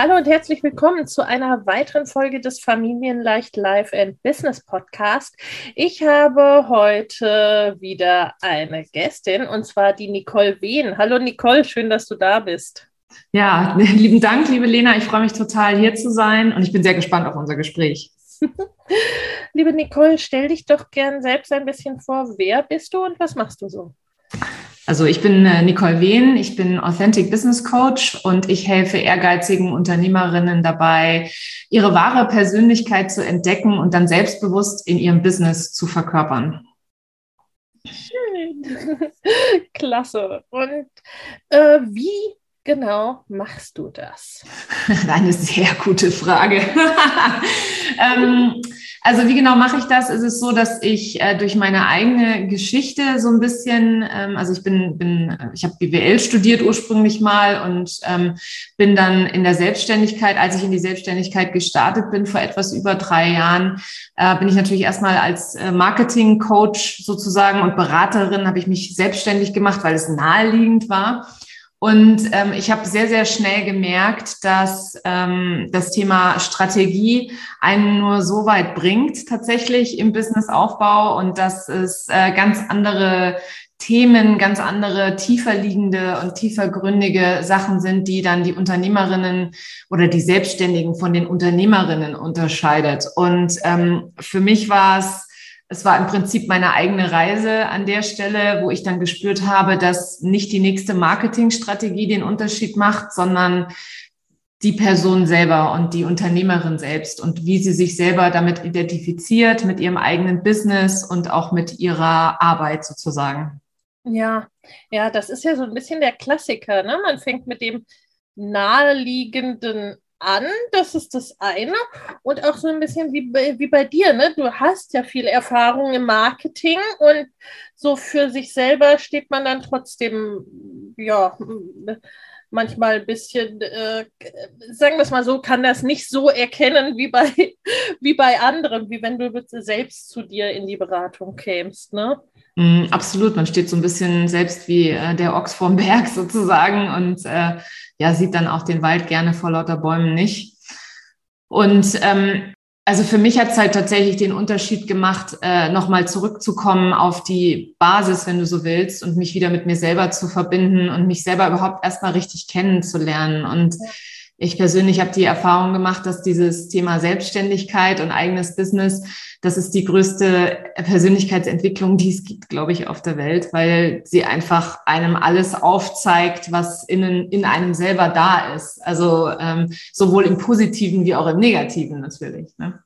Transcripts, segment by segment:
Hallo und herzlich willkommen zu einer weiteren Folge des Familienleicht Life and Business Podcast. Ich habe heute wieder eine Gästin und zwar die Nicole Wehn. Hallo Nicole, schön, dass du da bist. Ja, lieben Dank, liebe Lena. Ich freue mich total, hier zu sein und ich bin sehr gespannt auf unser Gespräch. Liebe Nicole, stell dich doch gern selbst ein bisschen vor. Wer bist du und was machst du so? Also ich bin äh, Nicole Wehn, ich bin Authentic Business Coach und ich helfe ehrgeizigen Unternehmerinnen dabei, ihre wahre Persönlichkeit zu entdecken und dann selbstbewusst in ihrem Business zu verkörpern. Schön. Klasse. Und äh, wie genau machst du das? Eine sehr gute Frage. ähm, also wie genau mache ich das? Es ist so, dass ich äh, durch meine eigene Geschichte so ein bisschen, ähm, also ich bin, bin ich habe BWL studiert ursprünglich mal und ähm, bin dann in der Selbstständigkeit, als ich in die Selbstständigkeit gestartet bin vor etwas über drei Jahren, äh, bin ich natürlich erstmal als äh, Marketing-Coach sozusagen und Beraterin habe ich mich selbstständig gemacht, weil es naheliegend war. Und ähm, ich habe sehr, sehr schnell gemerkt, dass ähm, das Thema Strategie einen nur so weit bringt, tatsächlich im Businessaufbau und dass es äh, ganz andere Themen, ganz andere tiefer liegende und tiefergründige Sachen sind, die dann die Unternehmerinnen oder die Selbstständigen von den Unternehmerinnen unterscheidet. Und ähm, für mich war es es war im Prinzip meine eigene Reise an der Stelle, wo ich dann gespürt habe, dass nicht die nächste Marketingstrategie den Unterschied macht, sondern die Person selber und die Unternehmerin selbst und wie sie sich selber damit identifiziert, mit ihrem eigenen Business und auch mit ihrer Arbeit sozusagen. Ja, ja, das ist ja so ein bisschen der Klassiker. Ne? Man fängt mit dem naheliegenden an, das ist das eine. Und auch so ein bisschen wie bei, wie bei dir, ne? Du hast ja viel Erfahrung im Marketing und so für sich selber steht man dann trotzdem, ja, manchmal ein bisschen, äh, sagen wir es mal so, kann das nicht so erkennen wie bei, wie bei anderen, wie wenn du selbst zu dir in die Beratung kämst, ne? Mm, absolut, man steht so ein bisschen selbst wie äh, der Ochs vorm Berg sozusagen und äh, ja, sieht dann auch den Wald gerne vor lauter Bäumen nicht. Und ähm, also für mich hat es halt tatsächlich den Unterschied gemacht, äh, nochmal zurückzukommen auf die Basis, wenn du so willst, und mich wieder mit mir selber zu verbinden und mich selber überhaupt erstmal richtig kennenzulernen. Und ich persönlich habe die Erfahrung gemacht, dass dieses Thema Selbstständigkeit und eigenes Business das ist die größte Persönlichkeitsentwicklung, die es gibt, glaube ich, auf der Welt, weil sie einfach einem alles aufzeigt, was innen in einem selber da ist. Also ähm, sowohl im Positiven wie auch im Negativen natürlich. Ne?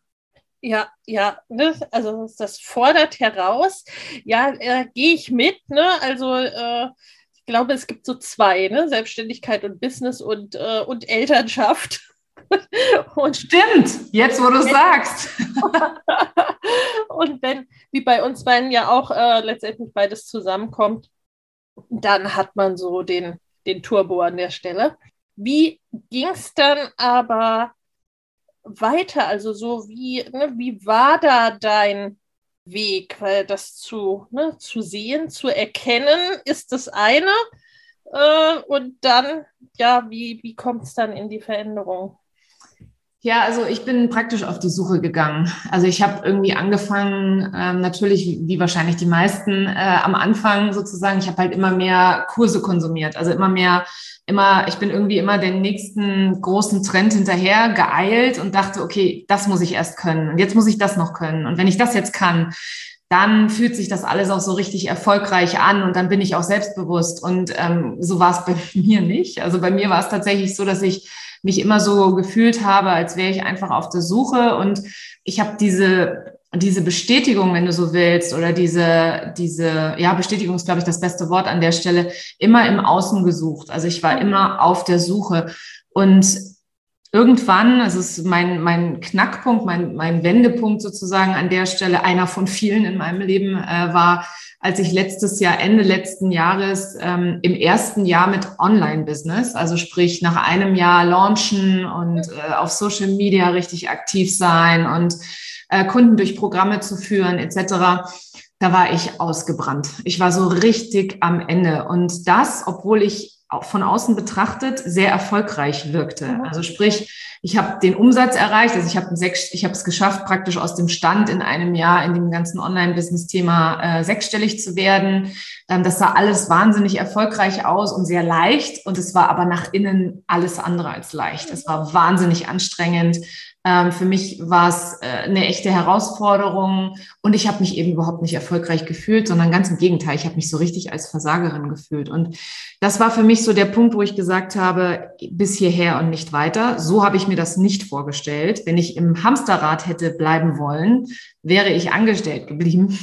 Ja, ja, ne? also das fordert heraus. Ja, äh, gehe ich mit. Ne? Also äh, ich glaube, es gibt so zwei, ne? Selbstständigkeit und Business und, äh, und Elternschaft. Und Stimmt, jetzt wo du sagst. und wenn, wie bei uns beiden ja auch äh, letztendlich beides zusammenkommt, dann hat man so den, den Turbo an der Stelle. Wie ging es dann aber weiter? Also so wie, ne, wie war da dein Weg? Weil das zu, ne, zu sehen, zu erkennen, ist das eine. Äh, und dann, ja, wie, wie kommt es dann in die Veränderung? Ja, also ich bin praktisch auf die Suche gegangen. Also ich habe irgendwie angefangen, ähm, natürlich wie wahrscheinlich die meisten äh, am Anfang sozusagen, ich habe halt immer mehr Kurse konsumiert, also immer mehr, immer, ich bin irgendwie immer den nächsten großen Trend hinterher geeilt und dachte, okay, das muss ich erst können und jetzt muss ich das noch können. Und wenn ich das jetzt kann, dann fühlt sich das alles auch so richtig erfolgreich an und dann bin ich auch selbstbewusst. Und ähm, so war es bei mir nicht. Also bei mir war es tatsächlich so, dass ich mich immer so gefühlt habe, als wäre ich einfach auf der Suche und ich habe diese diese Bestätigung, wenn du so willst, oder diese, diese, ja, Bestätigung ist, glaube ich, das beste Wort an der Stelle, immer im Außen gesucht. Also ich war immer auf der Suche. Und irgendwann, also es ist mein, mein Knackpunkt, mein, mein Wendepunkt sozusagen an der Stelle, einer von vielen in meinem Leben, äh, war, als ich letztes Jahr, Ende letzten Jahres, ähm, im ersten Jahr mit Online-Business, also sprich nach einem Jahr launchen und äh, auf Social Media richtig aktiv sein und äh, Kunden durch Programme zu führen etc., da war ich ausgebrannt. Ich war so richtig am Ende. Und das, obwohl ich von außen betrachtet sehr erfolgreich wirkte. Mhm. Also sprich, ich habe den Umsatz erreicht, also ich habe ich habe es geschafft, praktisch aus dem Stand in einem Jahr in dem ganzen Online-Business-Thema äh, sechsstellig zu werden. Ähm, das sah alles wahnsinnig erfolgreich aus und sehr leicht und es war aber nach innen alles andere als leicht. Es war wahnsinnig anstrengend. Ähm, für mich war es äh, eine echte Herausforderung und ich habe mich eben überhaupt nicht erfolgreich gefühlt, sondern ganz im Gegenteil, ich habe mich so richtig als Versagerin gefühlt. Und das war für mich so der Punkt, wo ich gesagt habe, bis hierher und nicht weiter. So habe ich mir das nicht vorgestellt. Wenn ich im Hamsterrad hätte bleiben wollen, wäre ich angestellt geblieben.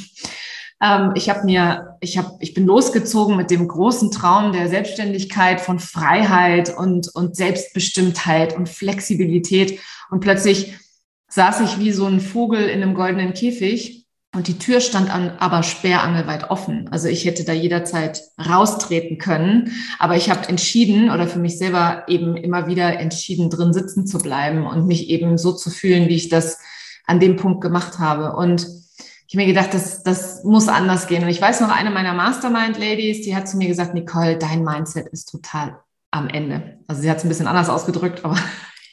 Ähm, ich habe mir, ich habe, ich bin losgezogen mit dem großen Traum der Selbstständigkeit, von Freiheit und und Selbstbestimmtheit und Flexibilität. Und plötzlich saß ich wie so ein Vogel in einem goldenen Käfig und die Tür stand an, aber sperrangelweit offen. Also ich hätte da jederzeit raustreten können. Aber ich habe entschieden oder für mich selber eben immer wieder entschieden, drin sitzen zu bleiben und mich eben so zu fühlen, wie ich das an dem Punkt gemacht habe. Und ich mir gedacht, das, das muss anders gehen. Und ich weiß noch, eine meiner Mastermind-Ladies, die hat zu mir gesagt, Nicole, dein Mindset ist total am Ende. Also sie hat es ein bisschen anders ausgedrückt, aber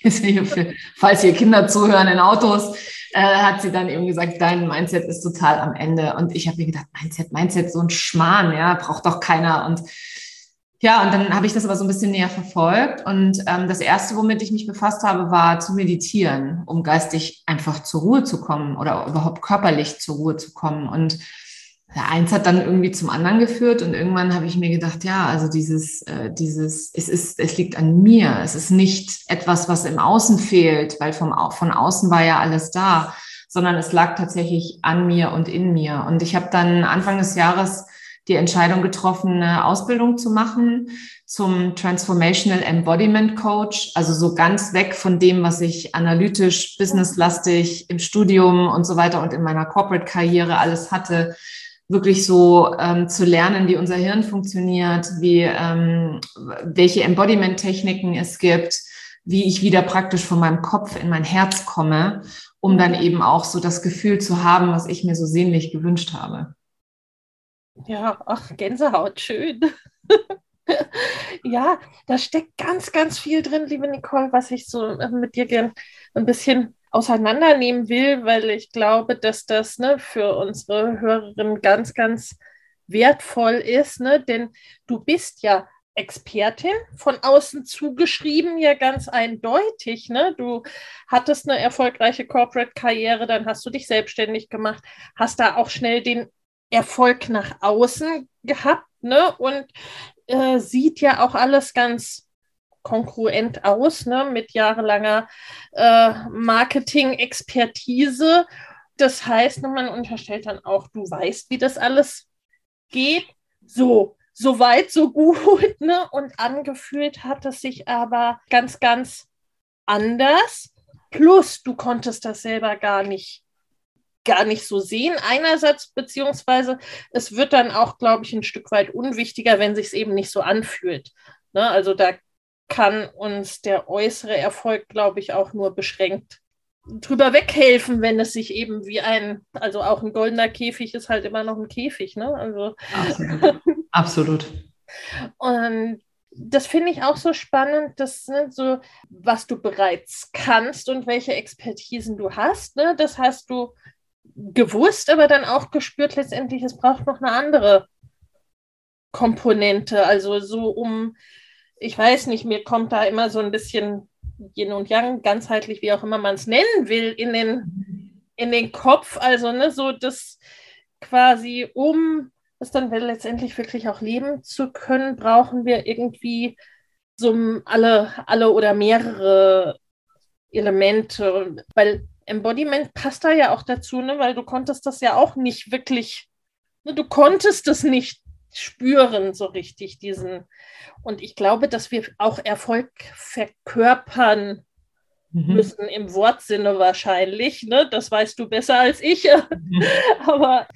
falls hier Kinder zuhören in Autos, äh, hat sie dann eben gesagt, dein Mindset ist total am Ende. Und ich habe mir gedacht, Mindset, Mindset, so ein Schmarrn, ja, braucht doch keiner. Und ja, und dann habe ich das aber so ein bisschen näher verfolgt. Und ähm, das Erste, womit ich mich befasst habe, war zu meditieren, um geistig einfach zur Ruhe zu kommen oder überhaupt körperlich zur Ruhe zu kommen. Und eins hat dann irgendwie zum anderen geführt und irgendwann habe ich mir gedacht, ja, also dieses, äh, dieses, es ist, es liegt an mir. Es ist nicht etwas, was im Außen fehlt, weil vom, von außen war ja alles da, sondern es lag tatsächlich an mir und in mir. Und ich habe dann Anfang des Jahres die Entscheidung getroffen, eine Ausbildung zu machen zum Transformational Embodiment Coach, also so ganz weg von dem, was ich analytisch, businesslastig im Studium und so weiter und in meiner Corporate-Karriere alles hatte, wirklich so ähm, zu lernen, wie unser Hirn funktioniert, wie ähm, welche Embodiment-Techniken es gibt, wie ich wieder praktisch von meinem Kopf in mein Herz komme, um dann eben auch so das Gefühl zu haben, was ich mir so sehnlich gewünscht habe. Ja, ach, Gänsehaut, schön. ja, da steckt ganz, ganz viel drin, liebe Nicole, was ich so äh, mit dir gern ein bisschen auseinandernehmen will, weil ich glaube, dass das ne, für unsere Hörerinnen ganz, ganz wertvoll ist, ne? denn du bist ja Expertin, von außen zugeschrieben, ja ganz eindeutig. Ne? Du hattest eine erfolgreiche Corporate-Karriere, dann hast du dich selbstständig gemacht, hast da auch schnell den Erfolg nach außen gehabt ne? und äh, sieht ja auch alles ganz kongruent aus, ne, mit jahrelanger äh, Marketing-Expertise. Das heißt, man unterstellt dann auch, du weißt, wie das alles geht. So, so weit, so gut. Ne? Und angefühlt hat es sich aber ganz, ganz anders. Plus, du konntest das selber gar nicht gar nicht so sehen einerseits, beziehungsweise es wird dann auch, glaube ich, ein Stück weit unwichtiger, wenn sich es eben nicht so anfühlt. Ne? Also da kann uns der äußere Erfolg, glaube ich, auch nur beschränkt drüber weghelfen, wenn es sich eben wie ein, also auch ein goldener Käfig ist halt immer noch ein Käfig, ne? Also absolut. absolut. Und das finde ich auch so spannend, dass ne, so, was du bereits kannst und welche Expertisen du hast, ne, das hast du gewusst, aber dann auch gespürt letztendlich, es braucht noch eine andere Komponente. Also so um, ich weiß nicht, mir kommt da immer so ein bisschen Yin und Yang, ganzheitlich, wie auch immer man es nennen will, in den, in den Kopf. Also ne, so das quasi, um es dann letztendlich wirklich auch leben zu können, brauchen wir irgendwie so alle, alle oder mehrere Elemente, weil Embodiment passt da ja auch dazu, ne? weil du konntest das ja auch nicht wirklich, ne? du konntest es nicht spüren so richtig, diesen. Und ich glaube, dass wir auch Erfolg verkörpern mhm. müssen, im Wortsinne wahrscheinlich. Ne? Das weißt du besser als ich. Mhm. Aber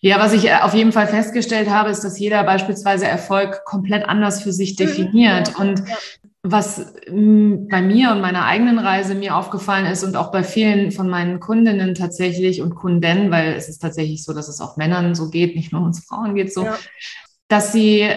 ja, was ich äh, auf jeden Fall festgestellt habe, ist, dass jeder beispielsweise Erfolg komplett anders für sich mhm. definiert. Und. Was mm, bei mir und meiner eigenen Reise mir aufgefallen ist und auch bei vielen von meinen Kundinnen tatsächlich und Kunden, weil es ist tatsächlich so, dass es auch Männern so geht, nicht nur uns Frauen geht so, ja. dass sie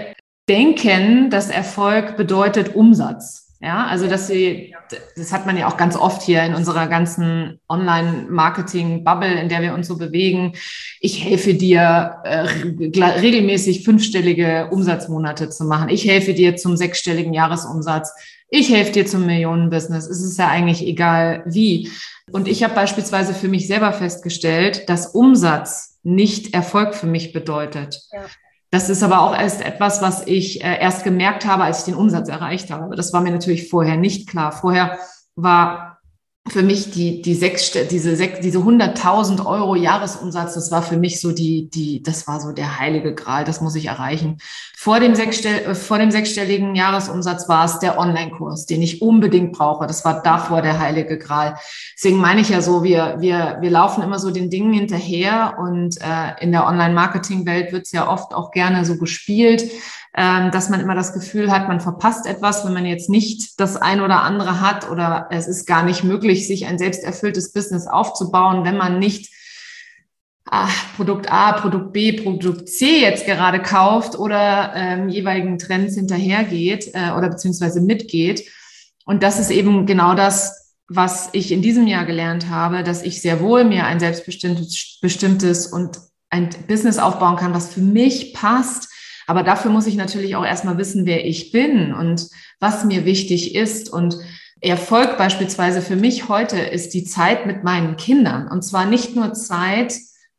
denken, dass Erfolg bedeutet Umsatz. Ja, also dass sie, das hat man ja auch ganz oft hier in unserer ganzen Online-Marketing-Bubble, in der wir uns so bewegen. Ich helfe dir, äh, regelmäßig fünfstellige Umsatzmonate zu machen. Ich helfe dir zum sechsstelligen Jahresumsatz. Ich helfe dir zum Millionenbusiness. Es ist ja eigentlich egal wie. Und ich habe beispielsweise für mich selber festgestellt, dass Umsatz nicht Erfolg für mich bedeutet. Ja. Das ist aber auch erst etwas, was ich äh, erst gemerkt habe, als ich den Umsatz erreicht habe. Das war mir natürlich vorher nicht klar. Vorher war für mich die, die sechs, diese, sechs, diese 100.000 Euro Jahresumsatz, das war für mich so die, die, das war so der heilige Gral, das muss ich erreichen. Vor dem, sechsstell, äh, vor dem sechsstelligen Jahresumsatz war es der Online-Kurs, den ich unbedingt brauche. Das war davor der heilige Gral. Deswegen meine ich ja so, wir, wir, wir laufen immer so den Dingen hinterher und äh, in der Online-Marketing-Welt wird es ja oft auch gerne so gespielt dass man immer das Gefühl hat, man verpasst etwas, wenn man jetzt nicht das ein oder andere hat oder es ist gar nicht möglich, sich ein selbsterfülltes Business aufzubauen, wenn man nicht ach, Produkt A, Produkt B, Produkt C jetzt gerade kauft oder ähm, jeweiligen Trends hinterhergeht äh, oder beziehungsweise mitgeht. Und das ist eben genau das, was ich in diesem Jahr gelernt habe, dass ich sehr wohl mir ein selbstbestimmtes bestimmtes und ein Business aufbauen kann, was für mich passt, aber dafür muss ich natürlich auch erstmal wissen, wer ich bin und was mir wichtig ist. Und Erfolg beispielsweise für mich heute ist die Zeit mit meinen Kindern. Und zwar nicht nur Zeit,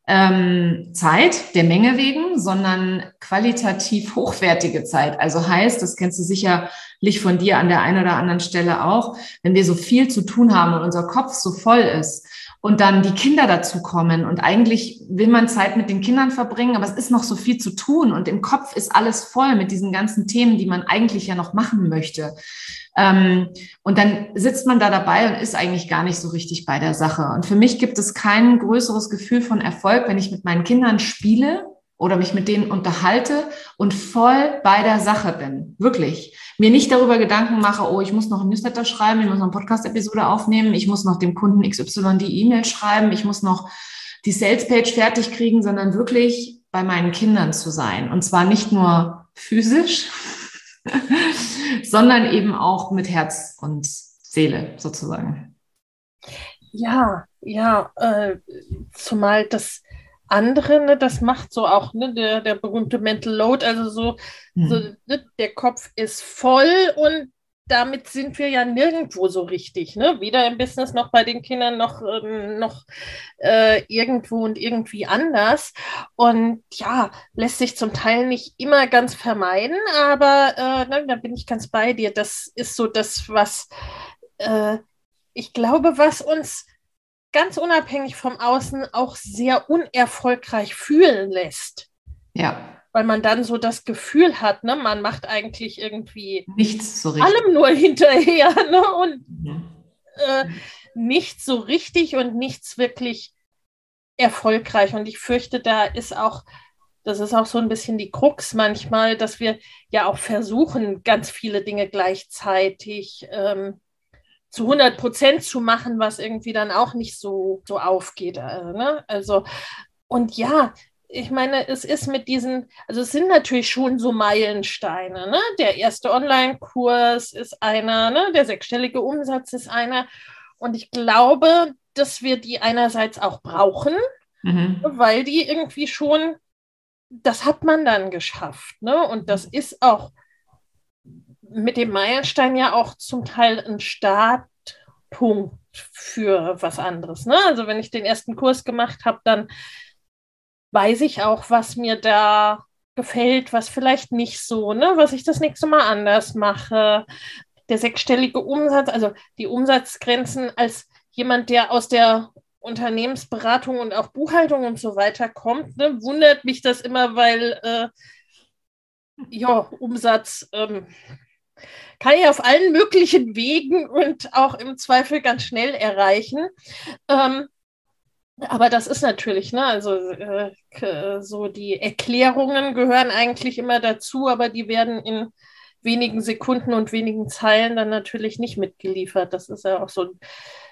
ähm, Zeit der Menge wegen, sondern qualitativ hochwertige Zeit. Also heißt, das kennst du sicherlich von dir an der einen oder anderen Stelle auch, wenn wir so viel zu tun haben und unser Kopf so voll ist und dann die Kinder dazu kommen und eigentlich will man Zeit mit den Kindern verbringen, aber es ist noch so viel zu tun und im Kopf ist alles voll mit diesen ganzen Themen, die man eigentlich ja noch machen möchte. Ähm, und dann sitzt man da dabei und ist eigentlich gar nicht so richtig bei der Sache. Und für mich gibt es kein größeres Gefühl von Erfolg, wenn ich mit meinen Kindern spiele oder mich mit denen unterhalte und voll bei der Sache bin. Wirklich. Mir nicht darüber Gedanken mache, oh, ich muss noch ein Newsletter schreiben, ich muss noch eine Podcast-Episode aufnehmen, ich muss noch dem Kunden XY die E-Mail schreiben, ich muss noch die Sales-Page fertig kriegen, sondern wirklich bei meinen Kindern zu sein. Und zwar nicht nur physisch, sondern eben auch mit Herz und Seele sozusagen. Ja, ja, äh, zumal das andere, ne, das macht so auch ne, der, der berühmte Mental Load, also so, mhm. so ne, der Kopf ist voll und damit sind wir ja nirgendwo so richtig, ne? Weder im Business noch bei den Kindern noch, ähm, noch äh, irgendwo und irgendwie anders. Und ja, lässt sich zum Teil nicht immer ganz vermeiden, aber äh, ne, da bin ich ganz bei dir. Das ist so das, was äh, ich glaube, was uns ganz unabhängig vom Außen auch sehr unerfolgreich fühlen lässt. Ja. Weil man dann so das Gefühl hat, ne, man macht eigentlich irgendwie nichts so richtig. allem nur hinterher ne, und mhm. äh, nichts so richtig und nichts wirklich erfolgreich. Und ich fürchte, da ist auch, das ist auch so ein bisschen die Krux manchmal, dass wir ja auch versuchen, ganz viele Dinge gleichzeitig ähm, zu 100 Prozent zu machen, was irgendwie dann auch nicht so, so aufgeht. Also, ne? also und ja, ich meine, es ist mit diesen, also es sind natürlich schon so Meilensteine. Ne? Der erste Online-Kurs ist einer, ne? der sechsstellige Umsatz ist einer. Und ich glaube, dass wir die einerseits auch brauchen, mhm. weil die irgendwie schon, das hat man dann geschafft. Ne? Und das ist auch mit dem Meilenstein ja auch zum Teil ein Startpunkt für was anderes. Ne? Also wenn ich den ersten Kurs gemacht habe, dann weiß ich auch, was mir da gefällt, was vielleicht nicht so, ne? was ich das nächste Mal anders mache. Der sechsstellige Umsatz, also die Umsatzgrenzen als jemand, der aus der Unternehmensberatung und auch Buchhaltung und so weiter kommt, ne, wundert mich das immer, weil äh, ja, Umsatz ähm, kann ich auf allen möglichen Wegen und auch im Zweifel ganz schnell erreichen. Ähm, aber das ist natürlich, ne, also äh, so die Erklärungen gehören eigentlich immer dazu, aber die werden in wenigen Sekunden und wenigen Zeilen dann natürlich nicht mitgeliefert. Das ist ja auch so ein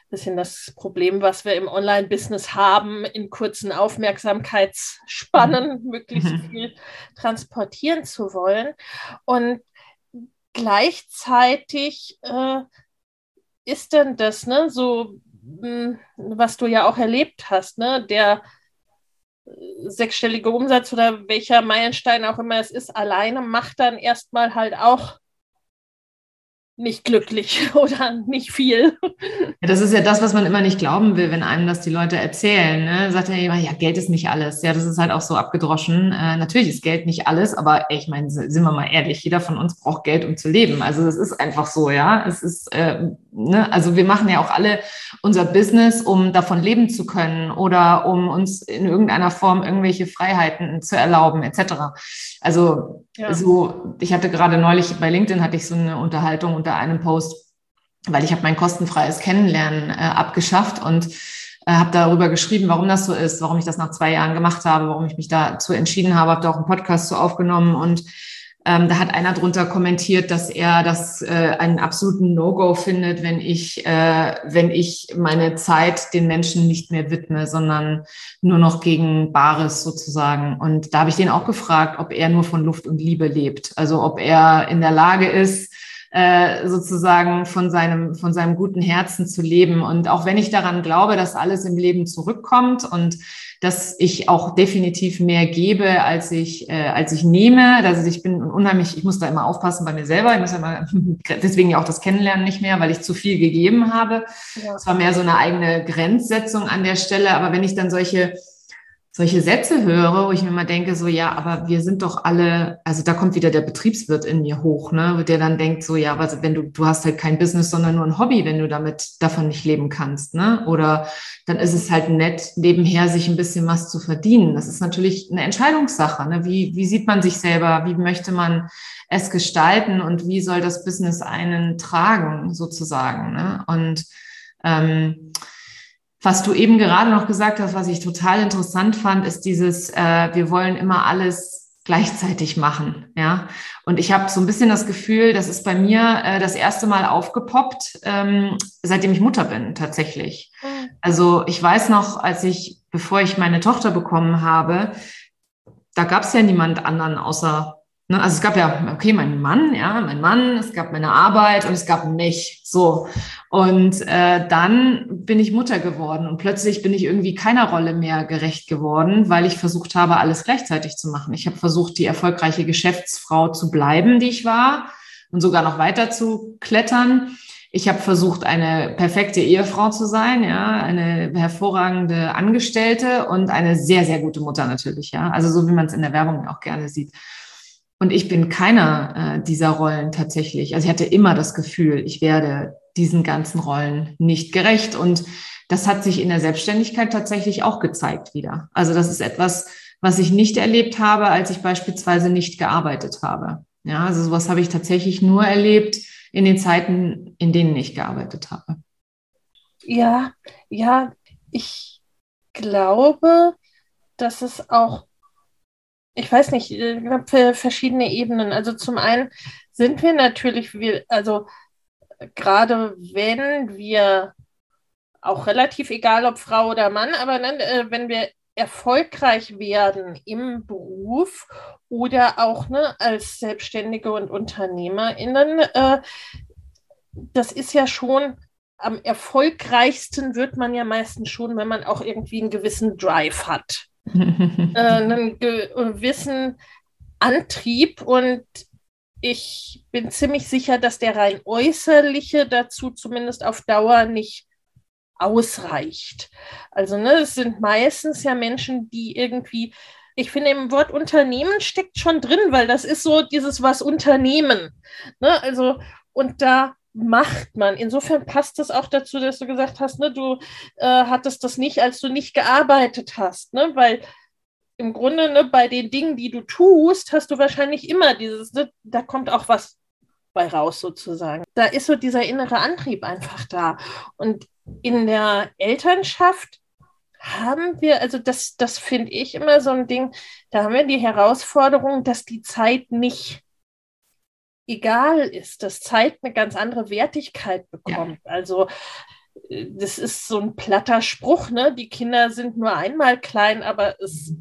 bisschen das Problem, was wir im Online-Business haben, in kurzen Aufmerksamkeitsspannen mhm. möglichst mhm. viel transportieren zu wollen. Und gleichzeitig äh, ist denn das, ne, so hm, was du ja auch erlebt hast, ne? Der sechsstellige Umsatz oder welcher Meilenstein auch immer es ist, alleine macht dann erstmal halt auch nicht glücklich oder nicht viel. Ja, das ist ja das, was man immer nicht glauben will, wenn einem das die Leute erzählen. Ne? Sagt er immer, ja, Geld ist nicht alles. Ja, das ist halt auch so abgedroschen. Äh, natürlich ist Geld nicht alles, aber ey, ich meine, sind wir mal ehrlich, jeder von uns braucht Geld, um zu leben. Also das ist einfach so, ja. Es ist, äh, ne? also wir machen ja auch alle unser Business, um davon leben zu können oder um uns in irgendeiner Form irgendwelche Freiheiten zu erlauben, etc. Also ja. so, ich hatte gerade neulich bei LinkedIn hatte ich so eine Unterhaltung unter einem Post, weil ich habe mein kostenfreies Kennenlernen äh, abgeschafft und äh, habe darüber geschrieben, warum das so ist, warum ich das nach zwei Jahren gemacht habe, warum ich mich dazu entschieden habe, habe da auch einen Podcast zu aufgenommen und ähm, da hat einer drunter kommentiert, dass er das äh, einen absoluten No-Go findet, wenn ich, äh, wenn ich meine Zeit den Menschen nicht mehr widme, sondern nur noch gegen Bares sozusagen. Und da habe ich den auch gefragt, ob er nur von Luft und Liebe lebt. Also ob er in der Lage ist, äh, sozusagen von seinem, von seinem guten Herzen zu leben. Und auch wenn ich daran glaube, dass alles im Leben zurückkommt und dass ich auch definitiv mehr gebe, als ich, äh, als ich nehme. Also ich bin unheimlich, ich muss da immer aufpassen bei mir selber. Ich muss ja immer, deswegen ja auch das Kennenlernen nicht mehr, weil ich zu viel gegeben habe. Es ja. war mehr so eine eigene Grenzsetzung an der Stelle. Aber wenn ich dann solche solche Sätze höre, wo ich mir mal denke, so ja, aber wir sind doch alle, also da kommt wieder der Betriebswirt in mir hoch, ne, der dann denkt, so ja, aber wenn du, du hast halt kein Business, sondern nur ein Hobby, wenn du damit davon nicht leben kannst, ne? Oder dann ist es halt nett, nebenher sich ein bisschen was zu verdienen. Das ist natürlich eine Entscheidungssache, ne? Wie, wie sieht man sich selber? Wie möchte man es gestalten und wie soll das Business einen tragen, sozusagen, ne? Und ähm, was du eben gerade noch gesagt hast, was ich total interessant fand, ist dieses, äh, wir wollen immer alles gleichzeitig machen, ja. Und ich habe so ein bisschen das Gefühl, das ist bei mir äh, das erste Mal aufgepoppt, ähm, seitdem ich Mutter bin, tatsächlich. Mhm. Also ich weiß noch, als ich, bevor ich meine Tochter bekommen habe, da gab es ja niemand anderen außer Ne, also es gab ja, okay, mein Mann, ja, mein Mann, es gab meine Arbeit und es gab mich. So. Und äh, dann bin ich Mutter geworden und plötzlich bin ich irgendwie keiner Rolle mehr gerecht geworden, weil ich versucht habe, alles gleichzeitig zu machen. Ich habe versucht, die erfolgreiche Geschäftsfrau zu bleiben, die ich war und sogar noch weiter zu klettern. Ich habe versucht, eine perfekte Ehefrau zu sein, ja, eine hervorragende Angestellte und eine sehr, sehr gute Mutter natürlich, ja. Also so wie man es in der Werbung auch gerne sieht. Und ich bin keiner äh, dieser Rollen tatsächlich. Also ich hatte immer das Gefühl, ich werde diesen ganzen Rollen nicht gerecht. Und das hat sich in der Selbstständigkeit tatsächlich auch gezeigt wieder. Also das ist etwas, was ich nicht erlebt habe, als ich beispielsweise nicht gearbeitet habe. Ja, also sowas habe ich tatsächlich nur erlebt in den Zeiten, in denen ich gearbeitet habe. Ja, ja, ich glaube, dass es auch ich weiß nicht, äh, für verschiedene Ebenen. Also zum einen sind wir natürlich, wir, also gerade wenn wir auch relativ egal, ob Frau oder Mann, aber dann, äh, wenn wir erfolgreich werden im Beruf oder auch ne, als Selbstständige und UnternehmerInnen, äh, das ist ja schon am erfolgreichsten wird man ja meistens schon, wenn man auch irgendwie einen gewissen Drive hat, einen gewissen Antrieb und ich bin ziemlich sicher, dass der rein äußerliche dazu zumindest auf Dauer nicht ausreicht. Also ne, es sind meistens ja Menschen, die irgendwie, ich finde im Wort Unternehmen steckt schon drin, weil das ist so dieses was Unternehmen. Ne? Also und da macht man. Insofern passt es auch dazu, dass du gesagt hast, ne, du äh, hattest das nicht, als du nicht gearbeitet hast, ne, weil im Grunde ne, bei den Dingen, die du tust, hast du wahrscheinlich immer dieses, ne, da kommt auch was bei raus sozusagen. Da ist so dieser innere Antrieb einfach da. Und in der Elternschaft haben wir, also das, das finde ich immer so ein Ding, da haben wir die Herausforderung, dass die Zeit nicht egal ist, dass Zeit eine ganz andere Wertigkeit bekommt. Ja. Also äh, das ist so ein platter Spruch, ne? Die Kinder sind nur einmal klein, aber es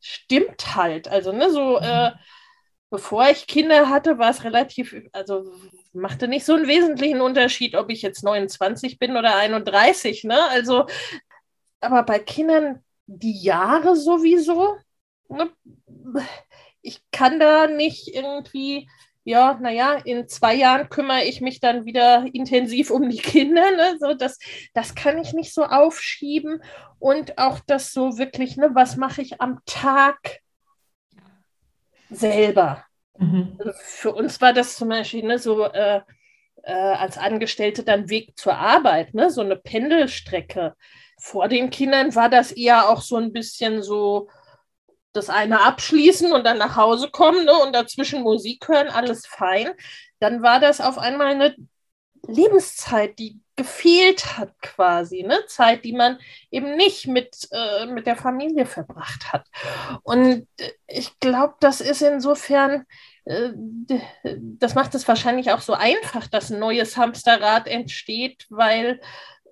stimmt halt. Also, ne, so äh, bevor ich Kinder hatte, war es relativ, also machte nicht so einen wesentlichen Unterschied, ob ich jetzt 29 bin oder 31, ne? Also, aber bei Kindern die Jahre sowieso, ne? ich kann da nicht irgendwie ja, naja, in zwei Jahren kümmere ich mich dann wieder intensiv um die Kinder. Ne? So, das, das kann ich nicht so aufschieben. Und auch das so wirklich, ne, was mache ich am Tag selber? Mhm. Also für uns war das zum Beispiel ne, so äh, äh, als Angestellte dann Weg zur Arbeit, ne, so eine Pendelstrecke. Vor den Kindern war das eher auch so ein bisschen so, das eine abschließen und dann nach Hause kommen ne, und dazwischen Musik hören, alles fein. Dann war das auf einmal eine Lebenszeit, die gefehlt hat quasi, ne? Zeit, die man eben nicht mit, äh, mit der Familie verbracht hat. Und ich glaube, das ist insofern, äh, das macht es wahrscheinlich auch so einfach, dass ein neues Hamsterrad entsteht, weil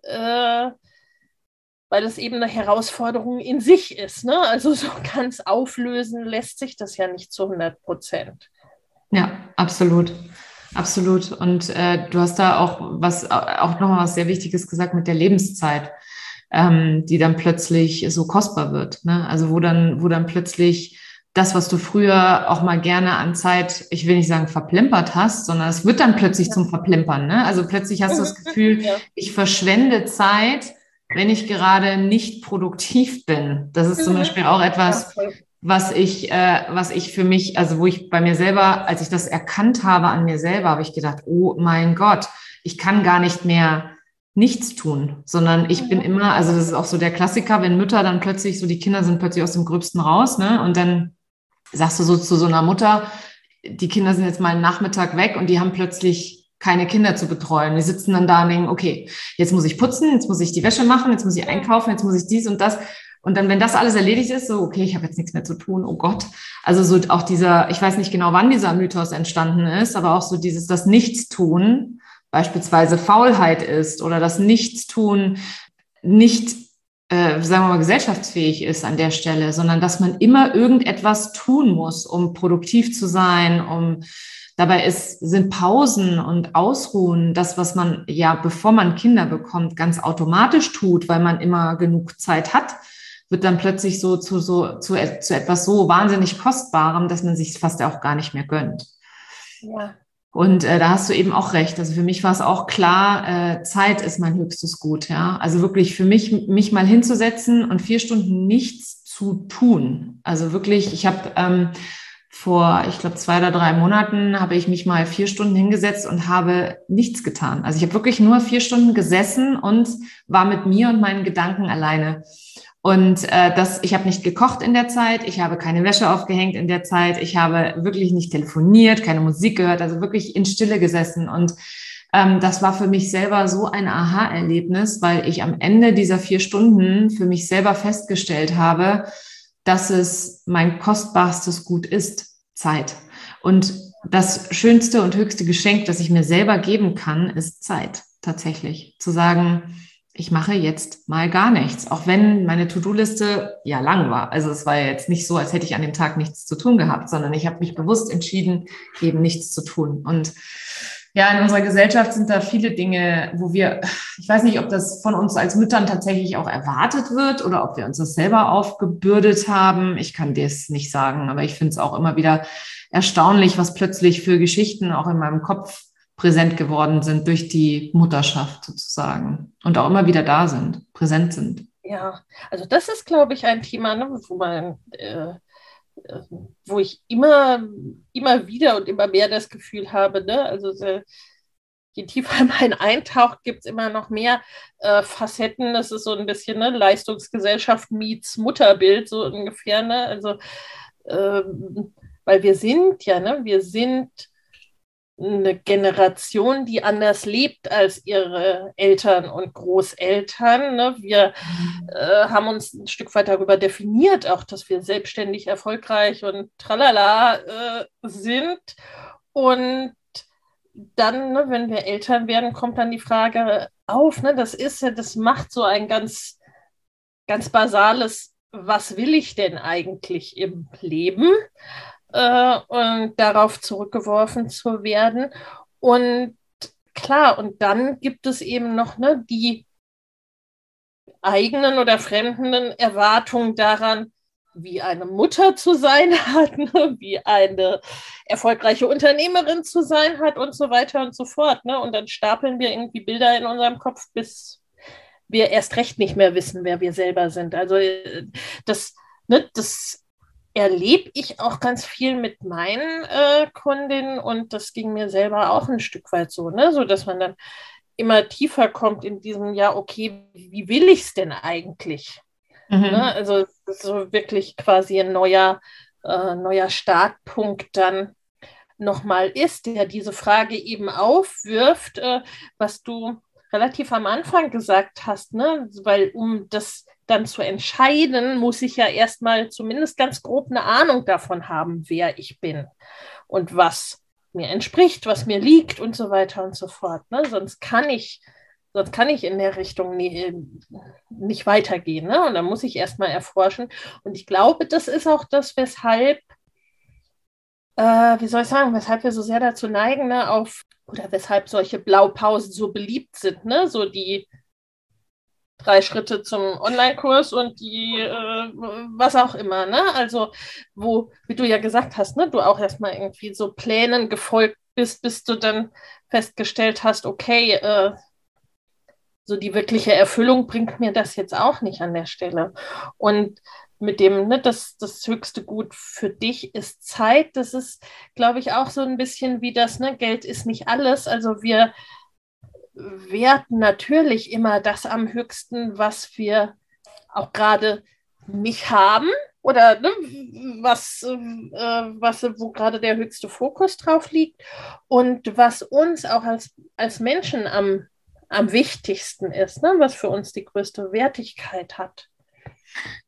äh, weil es eben eine Herausforderung in sich ist. Ne? Also so ganz auflösen lässt sich das ja nicht zu 100 Prozent. Ja, absolut. Absolut. Und äh, du hast da auch was, auch nochmal was sehr Wichtiges gesagt mit der Lebenszeit, ähm, die dann plötzlich so kostbar wird. Ne? Also wo dann, wo dann plötzlich das, was du früher auch mal gerne an Zeit, ich will nicht sagen verplempert hast, sondern es wird dann plötzlich ja. zum Verplempern. Ne? Also plötzlich hast du das Gefühl, ja. ich verschwende Zeit wenn ich gerade nicht produktiv bin. Das ist zum mhm. Beispiel auch etwas, was ich, äh, was ich für mich, also wo ich bei mir selber, als ich das erkannt habe an mir selber, habe ich gedacht, oh mein Gott, ich kann gar nicht mehr nichts tun, sondern ich bin mhm. immer, also das ist auch so der Klassiker, wenn Mütter dann plötzlich so, die Kinder sind plötzlich aus dem Gröbsten raus, ne? Und dann sagst du so zu so einer Mutter, die Kinder sind jetzt mal einen Nachmittag weg und die haben plötzlich keine Kinder zu betreuen. Die sitzen dann da und denken, okay, jetzt muss ich putzen, jetzt muss ich die Wäsche machen, jetzt muss ich einkaufen, jetzt muss ich dies und das. Und dann, wenn das alles erledigt ist, so, okay, ich habe jetzt nichts mehr zu tun, oh Gott. Also so auch dieser, ich weiß nicht genau, wann dieser Mythos entstanden ist, aber auch so dieses, das Nichtstun, beispielsweise Faulheit ist oder das Nichtstun nicht, äh, sagen wir mal, gesellschaftsfähig ist an der Stelle, sondern dass man immer irgendetwas tun muss, um produktiv zu sein, um Dabei ist, sind Pausen und Ausruhen das, was man ja, bevor man Kinder bekommt, ganz automatisch tut, weil man immer genug Zeit hat, wird dann plötzlich so zu, so, zu, zu etwas so wahnsinnig Kostbarem, dass man sich fast auch gar nicht mehr gönnt. Ja. Und äh, da hast du eben auch recht. Also für mich war es auch klar, äh, Zeit ist mein höchstes Gut. Ja, also wirklich für mich, mich mal hinzusetzen und vier Stunden nichts zu tun. Also wirklich, ich habe ähm, vor, ich glaube, zwei oder drei Monaten habe ich mich mal vier Stunden hingesetzt und habe nichts getan. Also ich habe wirklich nur vier Stunden gesessen und war mit mir und meinen Gedanken alleine. Und äh, das, ich habe nicht gekocht in der Zeit, ich habe keine Wäsche aufgehängt in der Zeit, ich habe wirklich nicht telefoniert, keine Musik gehört, also wirklich in Stille gesessen. Und ähm, das war für mich selber so ein Aha-Erlebnis, weil ich am Ende dieser vier Stunden für mich selber festgestellt habe, dass es mein kostbarstes Gut ist, Zeit. Und das schönste und höchste Geschenk, das ich mir selber geben kann, ist Zeit tatsächlich. Zu sagen, ich mache jetzt mal gar nichts, auch wenn meine To-Do-Liste ja lang war. Also es war jetzt nicht so, als hätte ich an dem Tag nichts zu tun gehabt, sondern ich habe mich bewusst entschieden, eben nichts zu tun. Und ja, in unserer Gesellschaft sind da viele Dinge, wo wir, ich weiß nicht, ob das von uns als Müttern tatsächlich auch erwartet wird oder ob wir uns das selber aufgebürdet haben. Ich kann das nicht sagen, aber ich finde es auch immer wieder erstaunlich, was plötzlich für Geschichten auch in meinem Kopf präsent geworden sind durch die Mutterschaft sozusagen und auch immer wieder da sind, präsent sind. Ja, also das ist, glaube ich, ein Thema, ne, wo man, äh, wo ich immer, immer wieder und immer mehr das Gefühl habe, ne, also äh, je tiefer man eintaucht, gibt es immer noch mehr äh, Facetten. Das ist so ein bisschen ne, Leistungsgesellschaft meets Mutterbild, so ungefähr. Ne? Also, ähm, weil wir sind ja, ne, wir sind eine Generation, die anders lebt als ihre Eltern und Großeltern. Ne? Wir äh, haben uns ein Stück weit darüber definiert, auch dass wir selbstständig erfolgreich und tralala äh, sind. Und dann, ne, wenn wir Eltern werden, kommt dann die Frage auf, ne, das ist ja, das macht so ein ganz, ganz basales, was will ich denn eigentlich im Leben? Äh, und darauf zurückgeworfen zu werden. Und klar, und dann gibt es eben noch ne, die eigenen oder fremden Erwartungen daran, wie eine Mutter zu sein hat, ne, wie eine erfolgreiche Unternehmerin zu sein hat und so weiter und so fort. Ne? Und dann stapeln wir irgendwie Bilder in unserem Kopf, bis wir erst recht nicht mehr wissen, wer wir selber sind. Also äh, das, ne, das erlebe ich auch ganz viel mit meinen äh, Kundinnen und das ging mir selber auch ein Stück weit so, ne? so dass man dann immer tiefer kommt in diesem, ja, okay, wie will ich es denn eigentlich? Mhm. Ne? Also so wirklich quasi ein neuer, äh, neuer Startpunkt dann nochmal ist, der diese Frage eben aufwirft, äh, was du relativ am Anfang gesagt hast, ne? weil um das dann zu entscheiden, muss ich ja erstmal zumindest ganz grob eine Ahnung davon haben, wer ich bin und was mir entspricht, was mir liegt und so weiter und so fort. Ne? Sonst kann ich, sonst kann ich in der Richtung nie, nicht weitergehen. Ne? Und dann muss ich erstmal erforschen. Und ich glaube, das ist auch das, weshalb, äh, wie soll ich sagen, weshalb wir so sehr dazu neigen, ne, auf, oder weshalb solche Blaupausen so beliebt sind, ne? So die drei Schritte zum Online-Kurs und die, äh, was auch immer, ne? Also, wo, wie du ja gesagt hast, ne, du auch erstmal irgendwie so Plänen gefolgt bist, bis du dann festgestellt hast, okay, äh, so die wirkliche Erfüllung bringt mir das jetzt auch nicht an der Stelle. Und mit dem, ne, das, das höchste Gut für dich ist Zeit. Das ist, glaube ich, auch so ein bisschen wie das, ne, Geld ist nicht alles. Also wir werten natürlich immer das am höchsten, was wir auch gerade nicht haben oder ne, was, äh, was, wo gerade der höchste Fokus drauf liegt und was uns auch als, als Menschen am, am wichtigsten ist, ne, was für uns die größte Wertigkeit hat.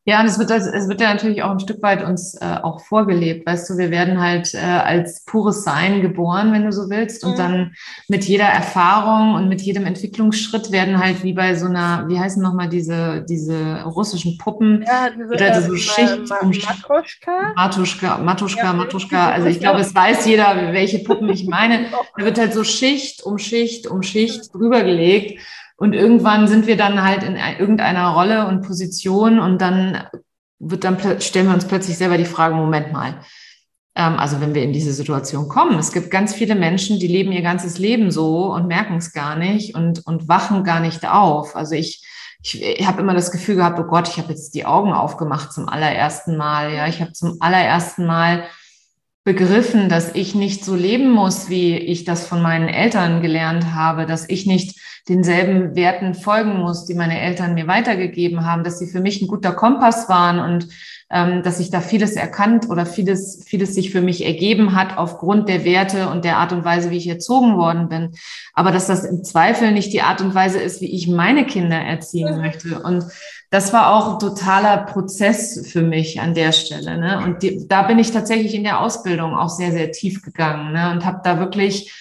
Ja, und es wird, es wird ja natürlich auch ein Stück weit uns äh, auch vorgelebt. Weißt du, wir werden halt äh, als pures Sein geboren, wenn du so willst. Und mhm. dann mit jeder Erfahrung und mit jedem Entwicklungsschritt werden halt wie bei so einer, wie heißen nochmal diese, diese russischen Puppen ja, diese, oder so äh, Schicht. Ma Matuschka? Matuschka, Matuschka, ja, Matuschka. Also ich glaube, es weiß jeder, welche Puppen ich meine. Da wird halt so Schicht um Schicht um Schicht drüber gelegt. Und irgendwann sind wir dann halt in irgendeiner Rolle und Position und dann wird dann stellen wir uns plötzlich selber die Frage, Moment mal. Ähm, also wenn wir in diese Situation kommen, es gibt ganz viele Menschen, die leben ihr ganzes Leben so und merken es gar nicht und, und wachen gar nicht auf. Also ich, ich, ich habe immer das Gefühl gehabt, oh Gott, ich habe jetzt die Augen aufgemacht zum allerersten Mal. Ja, ich habe zum allerersten Mal begriffen, dass ich nicht so leben muss, wie ich das von meinen Eltern gelernt habe, dass ich nicht denselben Werten folgen muss, die meine Eltern mir weitergegeben haben, dass sie für mich ein guter Kompass waren und ähm, dass ich da vieles erkannt oder vieles, vieles sich für mich ergeben hat aufgrund der Werte und der Art und Weise, wie ich erzogen worden bin. Aber dass das im Zweifel nicht die Art und Weise ist, wie ich meine Kinder erziehen möchte. Und das war auch ein totaler Prozess für mich an der Stelle. Ne? Und die, da bin ich tatsächlich in der Ausbildung auch sehr, sehr tief gegangen ne? und habe da wirklich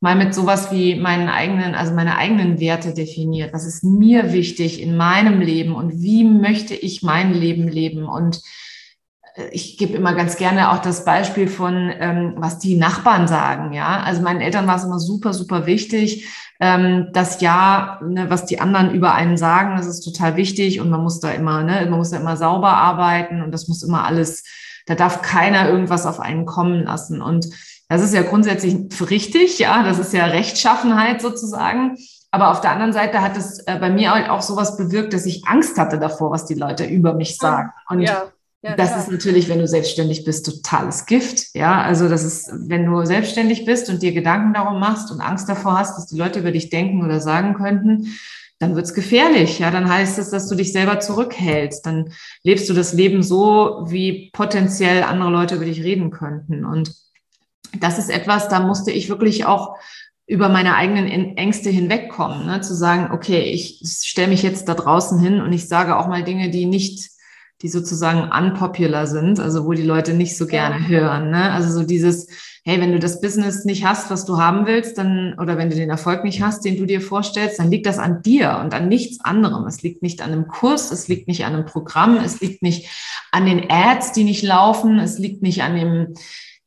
mal mit sowas wie meinen eigenen, also meine eigenen Werte definiert. Was ist mir wichtig in meinem Leben und wie möchte ich mein Leben leben? Und äh, ich gebe immer ganz gerne auch das Beispiel von, ähm, was die Nachbarn sagen. Ja, also meinen Eltern war es immer super, super wichtig, ähm, das Ja, ne, was die anderen über einen sagen, das ist total wichtig und man muss da immer, ne, man muss da immer sauber arbeiten und das muss immer alles, da darf keiner irgendwas auf einen kommen lassen und das ist ja grundsätzlich richtig, ja, das ist ja Rechtschaffenheit sozusagen. Aber auf der anderen Seite hat es äh, bei mir halt auch sowas bewirkt, dass ich Angst hatte davor, was die Leute über mich sagen. Und ja. Ja, das klar. ist natürlich, wenn du selbstständig bist, totales Gift. Ja, also das ist, wenn du selbstständig bist und dir Gedanken darum machst und Angst davor hast, dass die Leute über dich denken oder sagen könnten, dann wird's gefährlich. Ja, dann heißt es, dass du dich selber zurückhältst. Dann lebst du das Leben so, wie potenziell andere Leute über dich reden könnten. Und das ist etwas, da musste ich wirklich auch über meine eigenen Ängste hinwegkommen, ne? zu sagen, okay, ich stelle mich jetzt da draußen hin und ich sage auch mal Dinge, die nicht, die sozusagen unpopular sind, also wo die Leute nicht so gerne hören. Ne? Also so dieses, hey, wenn du das Business nicht hast, was du haben willst, dann, oder wenn du den Erfolg nicht hast, den du dir vorstellst, dann liegt das an dir und an nichts anderem. Es liegt nicht an einem Kurs, es liegt nicht an einem Programm, es liegt nicht an den Ads, die nicht laufen, es liegt nicht an dem,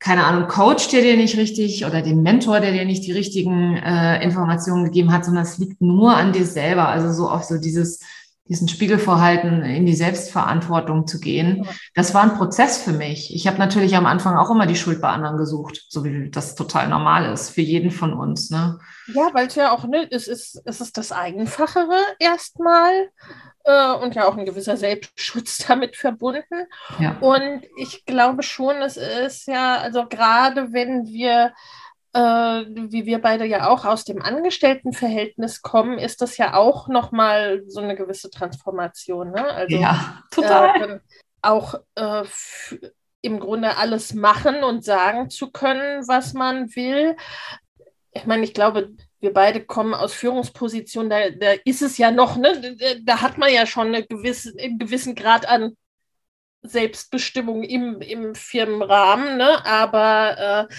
keine Ahnung, Coach, der dir nicht richtig oder den Mentor, der dir nicht die richtigen äh, Informationen gegeben hat, sondern es liegt nur an dir selber. Also so auch so dieses, diesen Spiegelvorhalten in die Selbstverantwortung zu gehen. Das war ein Prozess für mich. Ich habe natürlich am Anfang auch immer die Schuld bei anderen gesucht, so wie das total normal ist für jeden von uns. Ne? Ja, weil es ja auch, ne, es ist, es ist das Einfachere erstmal äh, und ja auch ein gewisser Selbstschutz damit verbunden. Ja. Und ich glaube schon, es ist ja, also gerade wenn wir äh, wie wir beide ja auch aus dem Angestelltenverhältnis kommen, ist das ja auch nochmal so eine gewisse Transformation. Ne? Also, ja, total. Äh, auch äh, im Grunde alles machen und sagen zu können, was man will. Ich meine, ich glaube, wir beide kommen aus Führungspositionen, da, da ist es ja noch, ne, da hat man ja schon eine gewisse, einen gewissen Grad an Selbstbestimmung im, im Firmenrahmen, ne? aber äh,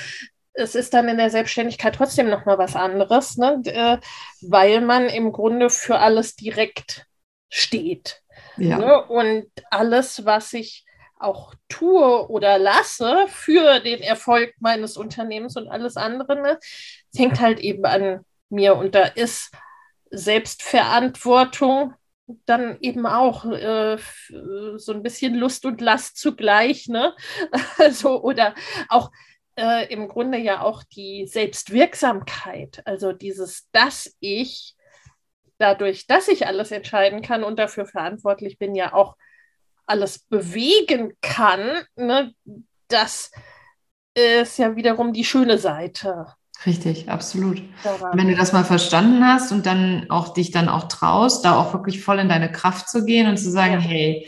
es ist dann in der Selbstständigkeit trotzdem nochmal was anderes, ne? Äh, weil man im Grunde für alles direkt steht. Ja. Ne? Und alles, was ich auch tue oder lasse für den Erfolg meines Unternehmens und alles andere, ne, hängt halt eben an mir. Und da ist Selbstverantwortung dann eben auch äh, so ein bisschen Lust und Last zugleich, ne? Also, oder auch äh, im Grunde ja auch die Selbstwirksamkeit, also dieses, dass ich dadurch, dass ich alles entscheiden kann und dafür verantwortlich bin, ja auch alles bewegen kann, ne? das ist ja wiederum die schöne Seite. Richtig, absolut. Wenn du das mal verstanden hast und dann auch dich dann auch traust, da auch wirklich voll in deine Kraft zu gehen und zu sagen, ja. hey,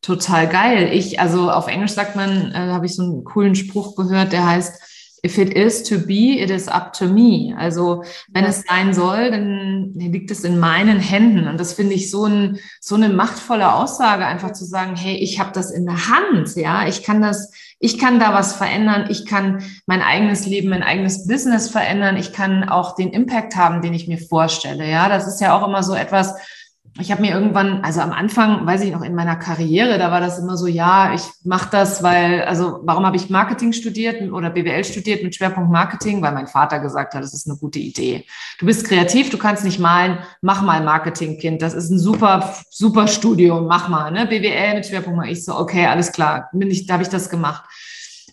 total geil. Ich, also auf Englisch sagt man, äh, habe ich so einen coolen Spruch gehört, der heißt, if it is to be, it is up to me. Also wenn ja. es sein soll, dann liegt es in meinen Händen. Und das finde ich so, ein, so eine machtvolle Aussage, einfach zu sagen, hey, ich habe das in der Hand, ja, ich kann das, ich kann da was verändern, ich kann mein eigenes Leben, mein eigenes Business verändern, ich kann auch den Impact haben, den ich mir vorstelle. Ja, das ist ja auch immer so etwas, ich habe mir irgendwann, also am Anfang, weiß ich noch, in meiner Karriere, da war das immer so, ja, ich mache das, weil, also warum habe ich Marketing studiert oder BWL studiert mit Schwerpunkt Marketing? Weil mein Vater gesagt hat, das ist eine gute Idee. Du bist kreativ, du kannst nicht malen, mach mal Marketing, Kind. Das ist ein super, super Studium, mach mal, ne? BWL mit Schwerpunkt. Ich so, okay, alles klar, bin ich, da habe ich das gemacht.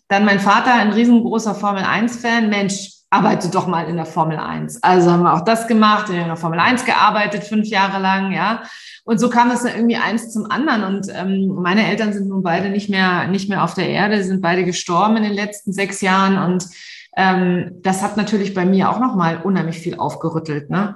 Dann mein Vater, ein riesengroßer Formel 1-Fan, Mensch, arbeite doch mal in der Formel 1. Also haben wir auch das gemacht, in der Formel 1 gearbeitet, fünf Jahre lang, ja. Und so kam es dann irgendwie eins zum anderen. Und ähm, meine Eltern sind nun beide nicht mehr, nicht mehr auf der Erde, sind beide gestorben in den letzten sechs Jahren. Und ähm, das hat natürlich bei mir auch nochmal unheimlich viel aufgerüttelt. Ne?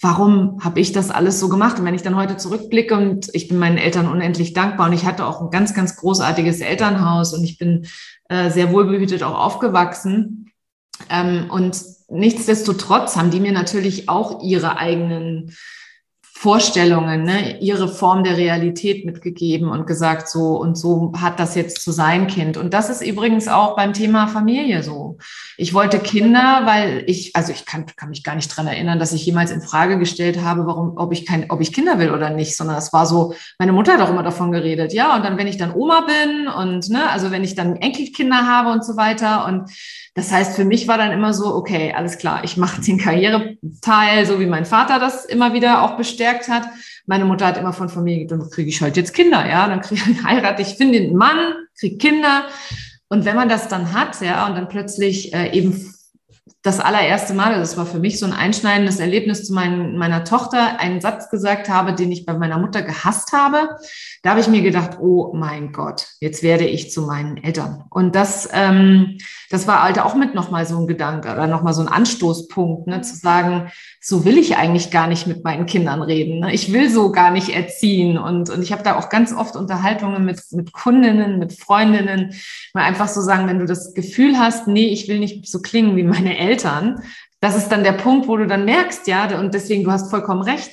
Warum habe ich das alles so gemacht? Und wenn ich dann heute zurückblicke und ich bin meinen Eltern unendlich dankbar und ich hatte auch ein ganz, ganz großartiges Elternhaus und ich bin äh, sehr wohlbehütet auch aufgewachsen, und nichtsdestotrotz haben die mir natürlich auch ihre eigenen Vorstellungen, ne, ihre Form der Realität mitgegeben und gesagt, so und so hat das jetzt zu sein Kind. Und das ist übrigens auch beim Thema Familie so. Ich wollte Kinder, weil ich, also ich kann, kann mich gar nicht dran erinnern, dass ich jemals in Frage gestellt habe, warum, ob ich kein, ob ich Kinder will oder nicht, sondern es war so, meine Mutter hat auch immer davon geredet, ja, und dann, wenn ich dann Oma bin und, ne, also wenn ich dann Enkelkinder habe und so weiter und das heißt, für mich war dann immer so, okay, alles klar, ich mache den Karriereteil, so wie mein Vater das immer wieder auch bestärkt hat. Meine Mutter hat immer von Familie, dann kriege ich halt jetzt Kinder, ja, dann kriege ich heirate ich, finde einen Mann, kriege Kinder. Und wenn man das dann hat, ja, und dann plötzlich äh, eben das allererste Mal, das war für mich so ein einschneidendes Erlebnis zu mein, meiner Tochter, einen Satz gesagt habe, den ich bei meiner Mutter gehasst habe. Da habe ich mir gedacht, oh mein Gott, jetzt werde ich zu meinen Eltern. Und das, ähm, das war halt auch mit nochmal so ein Gedanke oder nochmal so ein Anstoßpunkt, ne, zu sagen, so will ich eigentlich gar nicht mit meinen Kindern reden. Ne? Ich will so gar nicht erziehen. Und, und ich habe da auch ganz oft Unterhaltungen mit, mit Kundinnen, mit Freundinnen, mal einfach so sagen, wenn du das Gefühl hast, nee, ich will nicht so klingen wie meine Eltern, das ist dann der Punkt, wo du dann merkst, ja, und deswegen, du hast vollkommen recht,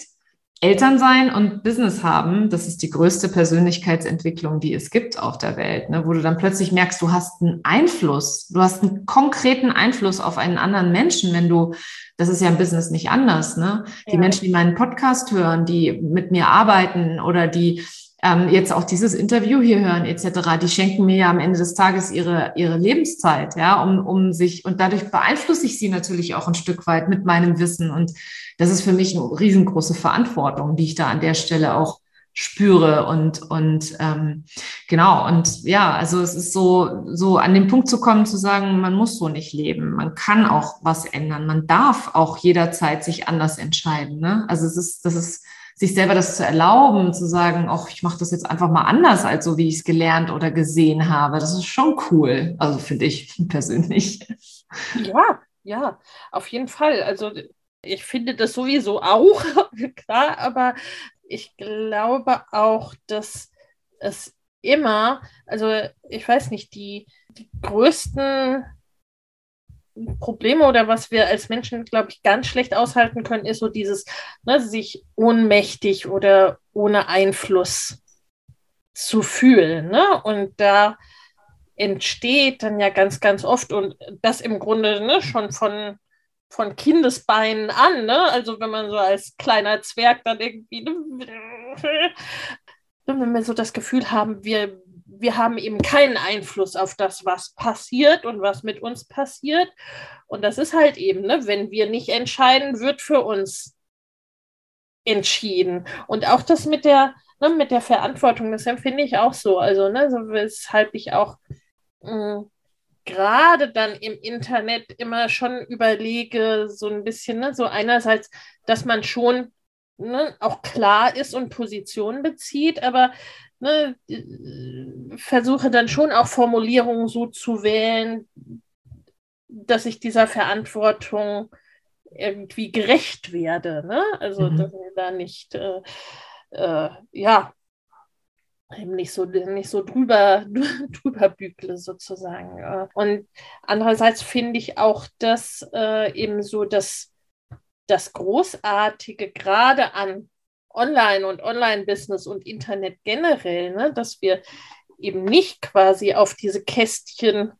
Eltern sein und Business haben, das ist die größte Persönlichkeitsentwicklung, die es gibt auf der Welt, ne? wo du dann plötzlich merkst, du hast einen Einfluss, du hast einen konkreten Einfluss auf einen anderen Menschen, wenn du, das ist ja im Business nicht anders, ne? Die ja. Menschen, die meinen Podcast hören, die mit mir arbeiten oder die ähm, jetzt auch dieses Interview hier hören etc., die schenken mir ja am Ende des Tages ihre, ihre Lebenszeit, ja, um, um sich, und dadurch beeinflusse ich sie natürlich auch ein Stück weit mit meinem Wissen. Und das ist für mich eine riesengroße Verantwortung, die ich da an der Stelle auch spüre und und ähm, genau und ja also es ist so so an den Punkt zu kommen zu sagen man muss so nicht leben man kann auch was ändern man darf auch jederzeit sich anders entscheiden ne? also es ist das ist sich selber das zu erlauben, zu sagen, ach, ich mache das jetzt einfach mal anders, als so wie ich es gelernt oder gesehen habe. Das ist schon cool. Also finde ich persönlich. Ja, ja, auf jeden Fall. Also ich finde das sowieso auch, klar, aber ich glaube auch, dass es immer, also ich weiß nicht, die, die größten Probleme oder was wir als Menschen, glaube ich, ganz schlecht aushalten können, ist so dieses, ne, sich ohnmächtig oder ohne Einfluss zu fühlen. Ne? Und da entsteht dann ja ganz, ganz oft und das im Grunde ne, schon von, von Kindesbeinen an. Ne? Also wenn man so als kleiner Zwerg dann irgendwie, ne, wenn wir so das Gefühl haben, wir wir haben eben keinen Einfluss auf das, was passiert und was mit uns passiert. Und das ist halt eben, ne, wenn wir nicht entscheiden, wird für uns entschieden. Und auch das mit der, ne, mit der Verantwortung, das empfinde ich auch so. Also, ne, so weshalb ich auch mm, gerade dann im Internet immer schon überlege, so ein bisschen, ne, so einerseits, dass man schon ne, auch klar ist und Position bezieht, aber ne, versuche dann schon auch Formulierungen so zu wählen, dass ich dieser Verantwortung irgendwie gerecht werde. Ne? Also, mhm. dass ich da nicht, äh, äh, ja, eben nicht so, nicht so drüber, drüber bügle sozusagen. Und andererseits finde ich auch, dass äh, eben so das, das Großartige gerade an Online und Online-Business und Internet generell, ne, dass wir eben nicht quasi auf diese Kästchen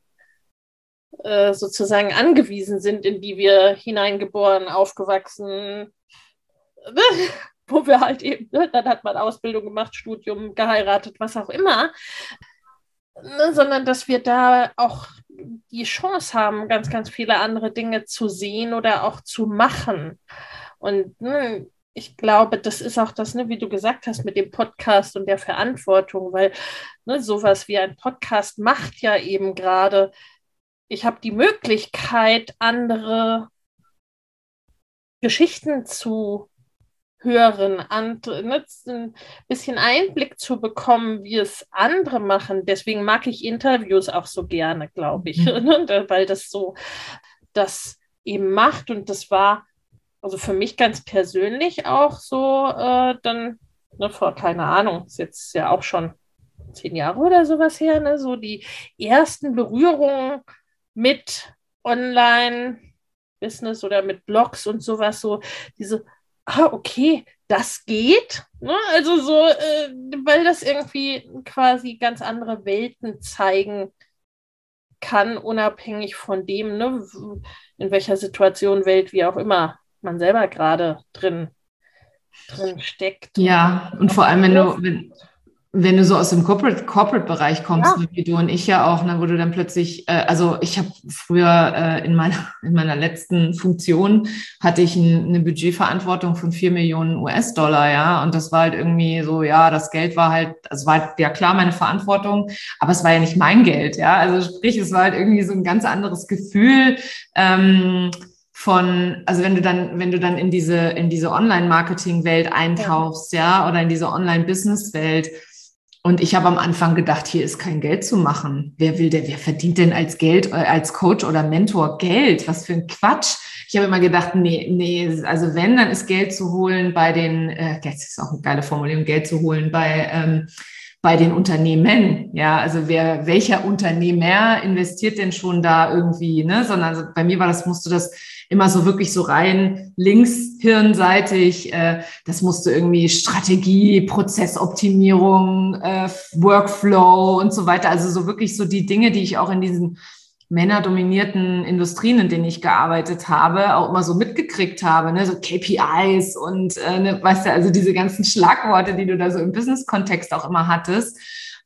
äh, sozusagen angewiesen sind, in die wir hineingeboren, aufgewachsen, ne, wo wir halt eben, ne, dann hat man Ausbildung gemacht, Studium, geheiratet, was auch immer, ne, sondern dass wir da auch die Chance haben, ganz, ganz viele andere Dinge zu sehen oder auch zu machen. Und ne, ich glaube, das ist auch das, ne, wie du gesagt hast, mit dem Podcast und der Verantwortung, weil ne, sowas wie ein Podcast macht ja eben gerade, ich habe die Möglichkeit, andere Geschichten zu hören, andere, ne, ein bisschen Einblick zu bekommen, wie es andere machen. Deswegen mag ich Interviews auch so gerne, glaube ich, mhm. Ne, weil das so das eben macht und das war also für mich ganz persönlich auch so, äh, dann ne, vor, keine Ahnung, ist jetzt ja auch schon zehn Jahre oder sowas her, ne, so die ersten Berührungen mit Online-Business oder mit Blogs und sowas, so diese, ah, okay, das geht. Ne? Also so, äh, weil das irgendwie quasi ganz andere Welten zeigen kann, unabhängig von dem, ne, in welcher Situation, Welt, wie auch immer man selber gerade drin, drin steckt. Ja, und vor allem, wenn du, wenn, wenn du so aus dem Corporate, Corporate-Bereich kommst, ja. wie du und ich ja auch, ne, wo du dann plötzlich, äh, also ich habe früher äh, in, meiner, in meiner letzten Funktion hatte ich ein, eine Budgetverantwortung von vier Millionen US-Dollar, ja, und das war halt irgendwie so, ja, das Geld war halt, also war halt, ja klar meine Verantwortung, aber es war ja nicht mein Geld, ja, also sprich, es war halt irgendwie so ein ganz anderes Gefühl, ähm, von, also wenn du dann, wenn du dann in diese, in diese Online-Marketing-Welt eintauchst, ja. ja, oder in diese Online-Business-Welt, und ich habe am Anfang gedacht, hier ist kein Geld zu machen. Wer will der, wer verdient denn als Geld, äh, als Coach oder Mentor Geld? Was für ein Quatsch. Ich habe immer gedacht, nee, nee, also wenn, dann ist Geld zu holen bei den, äh, das ist auch eine geile Formulierung, Geld zu holen bei, ähm, bei den Unternehmen. Ja, also wer, welcher Unternehmer investiert denn schon da irgendwie, ne? Sondern bei mir war das, musst du das immer so wirklich so rein links hirnseitig. Äh, das musste irgendwie Strategie, Prozessoptimierung, äh, Workflow und so weiter. Also so wirklich so die Dinge, die ich auch in diesen männerdominierten Industrien, in denen ich gearbeitet habe, auch immer so mitgekriegt habe, ne? so KPIs und äh, ne, weißt du, also diese ganzen Schlagworte, die du da so im Business-Kontext auch immer hattest.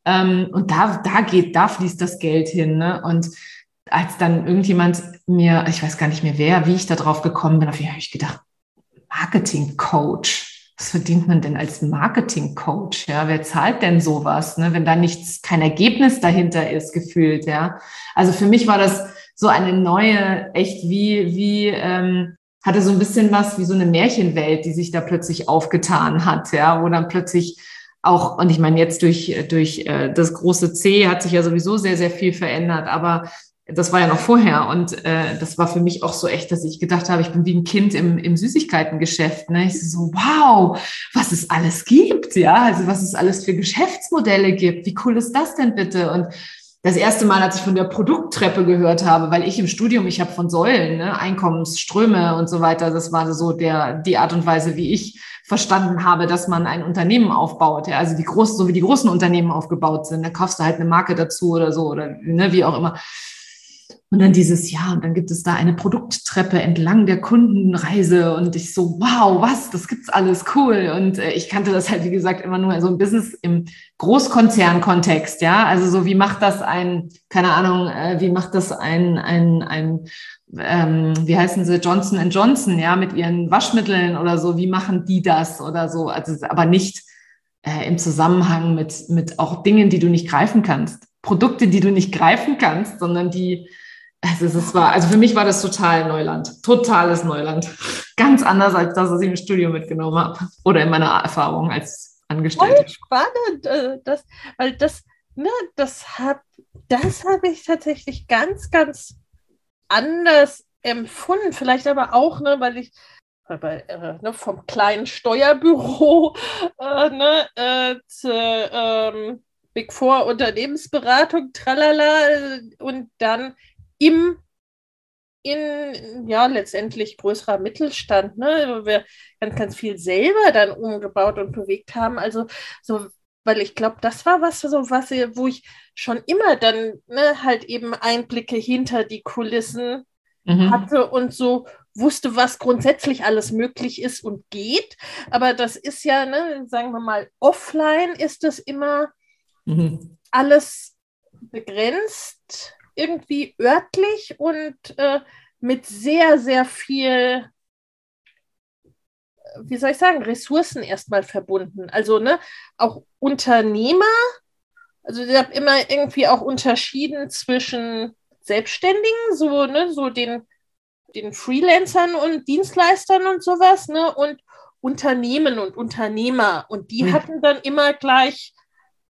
Ähm, und da, da geht, da fließt das Geld hin. Ne? Und als dann irgendjemand mir, ich weiß gar nicht mehr wer, wie ich da drauf gekommen bin, auf jeden habe ich gedacht, Marketing Coach. Was verdient man denn als Marketing Coach? Ja, wer zahlt denn sowas, ne, wenn da nichts, kein Ergebnis dahinter ist, gefühlt, ja? Also für mich war das so eine neue, echt wie, wie, ähm, hatte so ein bisschen was wie so eine Märchenwelt, die sich da plötzlich aufgetan hat, ja, wo dann plötzlich auch, und ich meine, jetzt durch, durch äh, das große C hat sich ja sowieso sehr, sehr viel verändert, aber das war ja noch vorher und äh, das war für mich auch so echt, dass ich gedacht habe, ich bin wie ein Kind im, im Süßigkeitengeschäft. Ne? Ich so, wow, was es alles gibt, ja, also was es alles für Geschäftsmodelle gibt. Wie cool ist das denn bitte? Und das erste Mal, als ich von der Produkttreppe gehört habe, weil ich im Studium, ich habe von Säulen, ne, Einkommensströme und so weiter, das war so der, die Art und Weise, wie ich verstanden habe, dass man ein Unternehmen aufbaut. Ja, also die großen, so wie die großen Unternehmen aufgebaut sind, da kaufst du halt eine Marke dazu oder so oder ne, wie auch immer. Und dann dieses Jahr, und dann gibt es da eine Produkttreppe entlang der Kundenreise und ich so, wow, was, das gibt's alles, cool. Und äh, ich kannte das halt, wie gesagt, immer nur so ein Business im Großkonzern-Kontext, ja. Also so, wie macht das ein, keine Ahnung, äh, wie macht das ein, ein, ein, ähm, wie heißen sie, Johnson Johnson, ja, mit ihren Waschmitteln oder so, wie machen die das oder so, also aber nicht äh, im Zusammenhang mit, mit auch Dingen, die du nicht greifen kannst. Produkte, die du nicht greifen kannst, sondern die also es war, also für mich war das total Neuland, totales Neuland. Ganz anders als das, was ich im Studio mitgenommen habe oder in meiner Erfahrung als Angestellte. Voll spannend, äh, das, weil das, ne, das habe das hab ich tatsächlich ganz, ganz anders empfunden. Vielleicht aber auch, ne, weil ich bei, äh, ne, vom kleinen Steuerbüro äh, ne, äh, zu, ähm, Big Four Unternehmensberatung, tralala, und dann im in ja letztendlich größerer Mittelstand, ne, wo wir ganz, ganz viel selber dann umgebaut und bewegt haben. Also so, weil ich glaube, das war was, so was, wo ich schon immer dann ne, halt eben Einblicke hinter die Kulissen mhm. hatte und so wusste, was grundsätzlich alles möglich ist und geht. Aber das ist ja, ne, sagen wir mal, offline ist das immer mhm. alles begrenzt irgendwie örtlich und äh, mit sehr, sehr viel, wie soll ich sagen, Ressourcen erstmal verbunden. Also ne, auch Unternehmer, also ich habe immer irgendwie auch unterschieden zwischen Selbstständigen, so, ne, so den, den Freelancern und Dienstleistern und sowas, ne, und Unternehmen und Unternehmer. Und die mhm. hatten dann immer gleich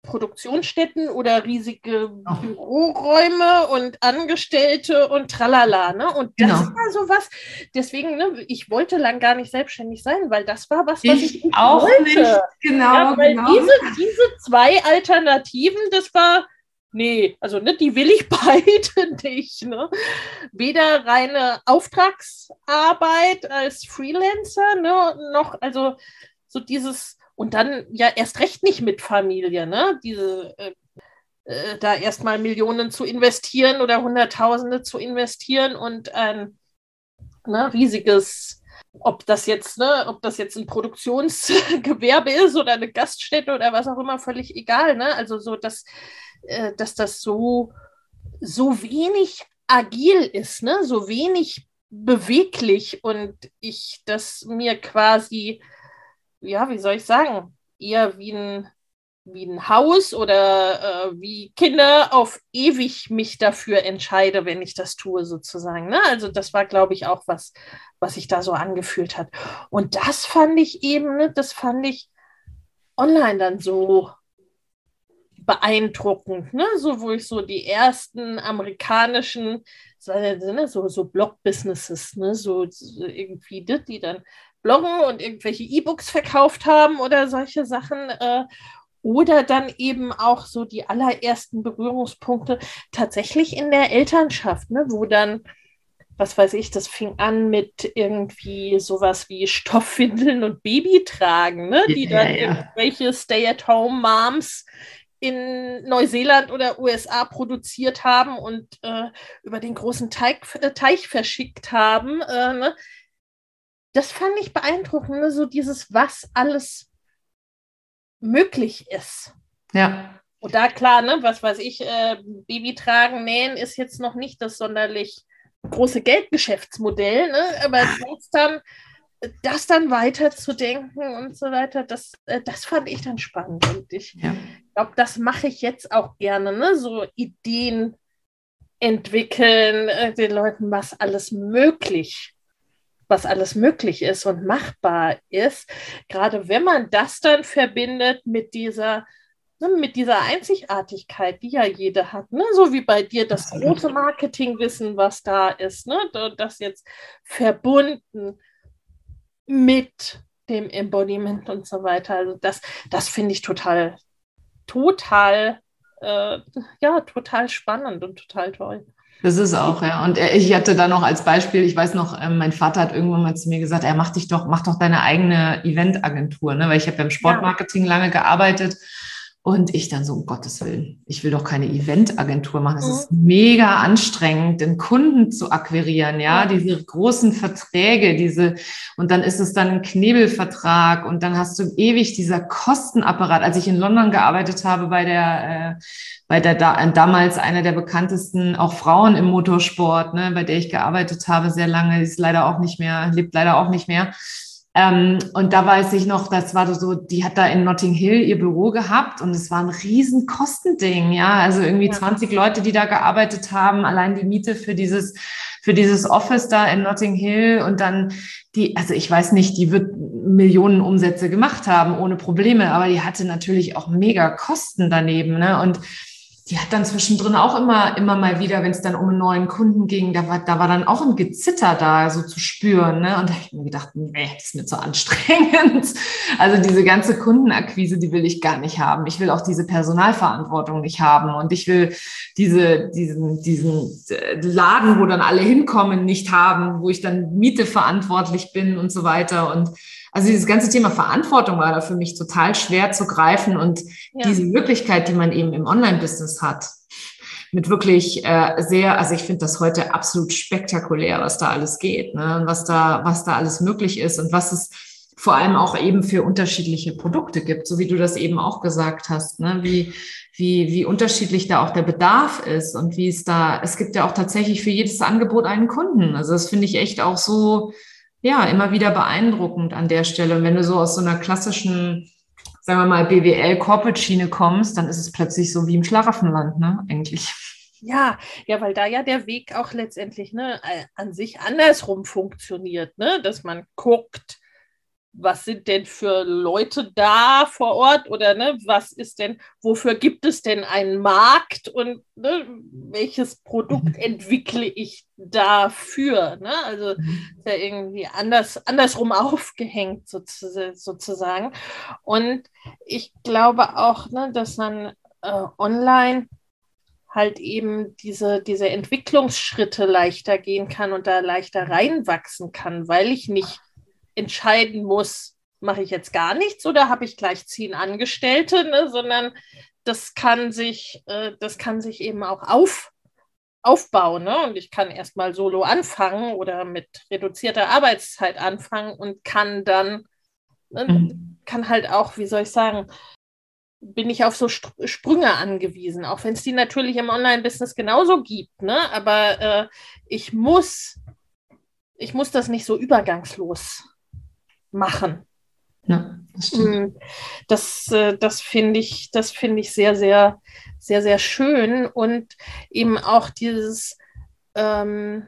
Produktionsstätten oder riesige oh. Büroräume und Angestellte und tralala. Ne? Und das genau. war so was, deswegen, ne, ich wollte lang gar nicht selbstständig sein, weil das war was, was ich, ich auch wollte. nicht. Genau, ja, weil genau. Diese, diese zwei Alternativen, das war, nee, also ne, die will ich beide nicht. Ne? Weder reine Auftragsarbeit als Freelancer, ne, noch, also so dieses, und dann ja erst recht nicht mit Familie, ne? Diese, äh, äh, da erstmal Millionen zu investieren oder Hunderttausende zu investieren und ein ne, riesiges, ob das jetzt, ne, ob das jetzt ein Produktionsgewerbe ist oder eine Gaststätte oder was auch immer, völlig egal, ne? Also so, dass, äh, dass das so, so wenig agil ist, ne? So wenig beweglich und ich das mir quasi, ja, wie soll ich sagen, eher wie ein, wie ein Haus oder äh, wie Kinder auf ewig mich dafür entscheide, wenn ich das tue, sozusagen. Ne? Also das war, glaube ich, auch was, was sich da so angefühlt hat. Und das fand ich eben, ne, das fand ich online dann so beeindruckend, ne? So, wo ich so die ersten amerikanischen, ne, so, so Blog-Businesses, ne, so, so irgendwie, die, die dann bloggen und irgendwelche E-Books verkauft haben oder solche Sachen. Äh, oder dann eben auch so die allerersten Berührungspunkte tatsächlich in der Elternschaft, ne, wo dann, was weiß ich, das fing an mit irgendwie sowas wie Stoffwindeln und Babytragen, ne, die dann ja, ja. irgendwelche Stay-at-home-Moms in Neuseeland oder USA produziert haben und äh, über den großen Teig, äh, Teich verschickt haben. Äh, ne? Das fand ich beeindruckend, ne? so dieses, was alles möglich ist. Ja. Und da klar, ne, was weiß ich, äh, Baby tragen, nähen ist jetzt noch nicht das sonderlich große Geldgeschäftsmodell, ne? aber dann das dann weiterzudenken und so weiter, das, äh, das fand ich dann spannend. Und ich ja. glaube, das mache ich jetzt auch gerne, ne? so Ideen entwickeln, äh, den Leuten, was alles möglich was alles möglich ist und machbar ist, gerade wenn man das dann verbindet mit dieser ne, mit dieser Einzigartigkeit, die ja jeder hat, ne? so wie bei dir das große Marketingwissen, was da ist, ne? das jetzt verbunden mit dem Embodiment und so weiter. Also das, das finde ich total, total, äh, ja, total spannend und total toll. Das ist auch, ja. Und ich hatte da noch als Beispiel, ich weiß noch, ähm, mein Vater hat irgendwann mal zu mir gesagt, er macht dich doch, mach doch deine eigene Eventagentur, ne? Weil ich habe ja im Sportmarketing ja. lange gearbeitet und ich dann so, um Gottes Willen, ich will doch keine Eventagentur machen. Es mhm. ist mega anstrengend, den Kunden zu akquirieren, ja, diese großen Verträge, diese, und dann ist es dann ein Knebelvertrag und dann hast du ewig dieser Kostenapparat. Als ich in London gearbeitet habe bei der, äh, bei der da, damals einer der bekanntesten, auch Frauen im Motorsport, ne, bei der ich gearbeitet habe, sehr lange, ist leider auch nicht mehr, lebt leider auch nicht mehr ähm, und da weiß ich noch, das war so, die hat da in Notting Hill ihr Büro gehabt und es war ein riesen Kostending, ja. Also irgendwie ja. 20 Leute, die da gearbeitet haben, allein die Miete für dieses, für dieses Office da in Notting Hill und dann die, also ich weiß nicht, die wird Millionen Umsätze gemacht haben ohne Probleme, aber die hatte natürlich auch mega Kosten daneben, ne? Und die hat dann zwischendrin auch immer, immer mal wieder, wenn es dann um einen neuen Kunden ging, da war, da war dann auch ein Gezitter da, so zu spüren. Ne? Und da habe ich mir gedacht, nee, das ist mir zu anstrengend. Also diese ganze Kundenakquise, die will ich gar nicht haben. Ich will auch diese Personalverantwortung nicht haben. Und ich will diese, diesen, diesen äh, Laden, wo dann alle hinkommen, nicht haben, wo ich dann Miete verantwortlich bin und so weiter. Und also dieses ganze Thema Verantwortung war da für mich total schwer zu greifen und ja. diese Möglichkeit, die man eben im Online-Business hat, mit wirklich äh, sehr, also ich finde das heute absolut spektakulär, was da alles geht, ne? Und was da, was da alles möglich ist und was es vor allem auch eben für unterschiedliche Produkte gibt, so wie du das eben auch gesagt hast, ne? wie, wie, wie unterschiedlich da auch der Bedarf ist und wie es da, es gibt ja auch tatsächlich für jedes Angebot einen Kunden. Also das finde ich echt auch so, ja, immer wieder beeindruckend an der Stelle. Und wenn du so aus so einer klassischen, sagen wir mal, BWL-Corporate-Schiene kommst, dann ist es plötzlich so wie im Schlaraffenland, ne, eigentlich. Ja, ja, weil da ja der Weg auch letztendlich ne, an sich andersrum funktioniert, ne? dass man guckt, was sind denn für Leute da vor Ort oder ne, was ist denn, wofür gibt es denn einen Markt und ne, welches Produkt mhm. entwickle ich dafür? Ne? Also mhm. ist ja irgendwie anders, andersrum aufgehängt sozusagen. Und ich glaube auch, ne, dass man äh, online halt eben diese, diese Entwicklungsschritte leichter gehen kann und da leichter reinwachsen kann, weil ich nicht entscheiden muss, mache ich jetzt gar nichts oder habe ich gleich zehn Angestellte, ne? sondern das kann sich, äh, das kann sich eben auch auf, aufbauen. Ne? Und ich kann erstmal solo anfangen oder mit reduzierter Arbeitszeit anfangen und kann dann, ne, mhm. kann halt auch, wie soll ich sagen, bin ich auf so Sprünge angewiesen, auch wenn es die natürlich im Online-Business genauso gibt. Ne? Aber äh, ich muss, ich muss das nicht so übergangslos machen. Ja, das mm, Das, äh, das finde ich, das finde ich sehr, sehr, sehr, sehr schön. Und eben auch dieses ähm,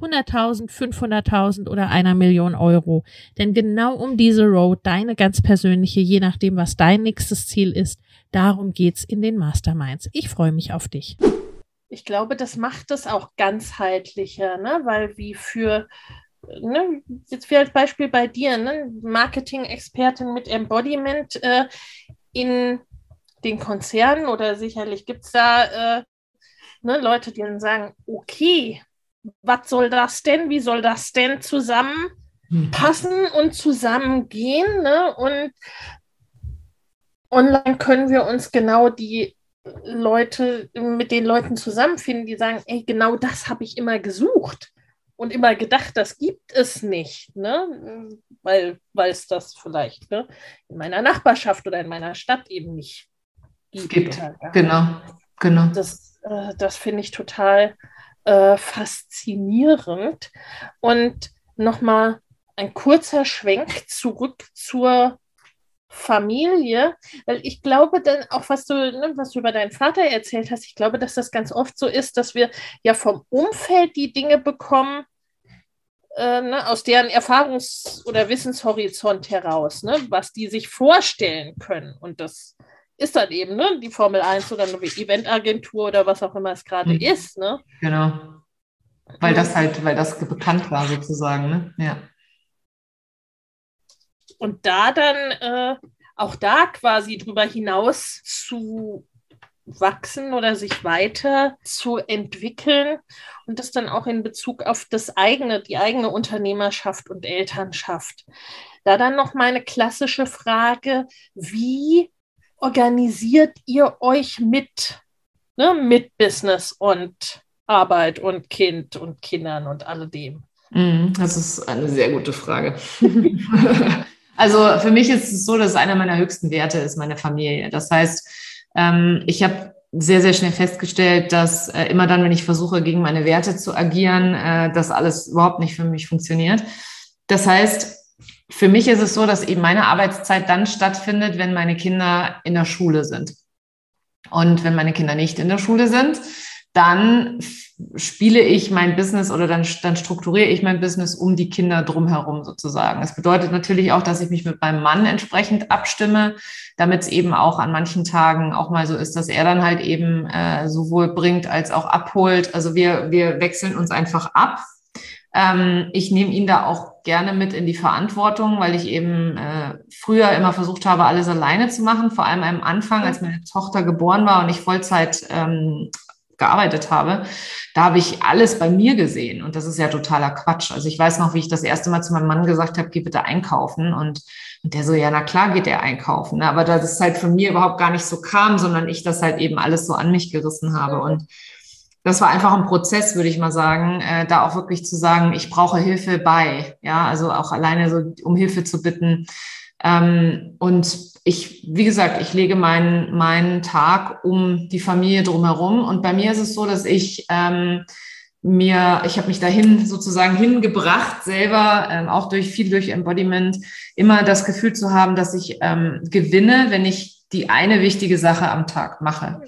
100.000, 500.000 oder einer Million Euro. Denn genau um diese Road, deine ganz persönliche, je nachdem, was dein nächstes Ziel ist, darum geht's in den Masterminds. Ich freue mich auf dich ich glaube, das macht es auch ganzheitlicher, ne? weil wie für, ne, jetzt wie als Beispiel bei dir, ne? Marketing-Expertin mit Embodiment äh, in den Konzernen oder sicherlich gibt es da äh, ne, Leute, die dann sagen, okay, was soll das denn? Wie soll das denn zusammenpassen und zusammengehen? Ne? Und online können wir uns genau die Leute, mit den Leuten zusammenfinden, die sagen, ey, genau das habe ich immer gesucht und immer gedacht, das gibt es nicht, ne? Weil, es das vielleicht ne? in meiner Nachbarschaft oder in meiner Stadt eben nicht gibt. gibt. Halt, ja. Genau, genau. Das, äh, das finde ich total äh, faszinierend. Und nochmal ein kurzer Schwenk zurück zur Familie, weil ich glaube dann auch, was du, ne, was du über deinen Vater erzählt hast, ich glaube, dass das ganz oft so ist, dass wir ja vom Umfeld die Dinge bekommen, äh, ne, aus deren Erfahrungs- oder Wissenshorizont heraus, ne, was die sich vorstellen können. Und das ist dann eben ne, die Formel 1 oder eine Eventagentur oder was auch immer es gerade mhm. ist. Ne? Genau. Weil das halt, weil das bekannt war sozusagen, ne? Ja und da dann äh, auch da quasi drüber hinaus zu wachsen oder sich weiter zu entwickeln und das dann auch in Bezug auf das eigene, die eigene Unternehmerschaft und Elternschaft. Da dann noch meine klassische Frage, wie organisiert ihr euch mit, ne, mit Business und Arbeit und Kind und Kindern und alledem? Mm, das ist eine sehr gute Frage. Also für mich ist es so, dass einer meiner höchsten Werte ist meine Familie. Das heißt, ähm, ich habe sehr, sehr schnell festgestellt, dass äh, immer dann, wenn ich versuche, gegen meine Werte zu agieren, äh, das alles überhaupt nicht für mich funktioniert. Das heißt, für mich ist es so, dass eben meine Arbeitszeit dann stattfindet, wenn meine Kinder in der Schule sind. Und wenn meine Kinder nicht in der Schule sind, dann spiele ich mein Business oder dann, dann strukturiere ich mein Business um die Kinder drumherum sozusagen. Das bedeutet natürlich auch, dass ich mich mit meinem Mann entsprechend abstimme, damit es eben auch an manchen Tagen auch mal so ist, dass er dann halt eben äh, sowohl bringt als auch abholt. Also wir, wir wechseln uns einfach ab. Ähm, ich nehme ihn da auch gerne mit in die Verantwortung, weil ich eben äh, früher immer versucht habe, alles alleine zu machen, vor allem am Anfang, als meine Tochter geboren war und ich Vollzeit ähm, gearbeitet habe, da habe ich alles bei mir gesehen und das ist ja totaler Quatsch. Also ich weiß noch, wie ich das erste Mal zu meinem Mann gesagt habe, geh bitte einkaufen und, und der so, ja, na klar geht er einkaufen, ne? aber dass es halt von mir überhaupt gar nicht so kam, sondern ich das halt eben alles so an mich gerissen habe und das war einfach ein Prozess, würde ich mal sagen, äh, da auch wirklich zu sagen, ich brauche Hilfe bei, ja, also auch alleine so um Hilfe zu bitten. Ähm, und ich, wie gesagt, ich lege meinen, meinen Tag um die Familie drumherum. Und bei mir ist es so, dass ich ähm, mir, ich habe mich dahin sozusagen hingebracht, selber, ähm, auch durch viel durch Embodiment, immer das Gefühl zu haben, dass ich ähm, gewinne, wenn ich die eine wichtige Sache am Tag mache.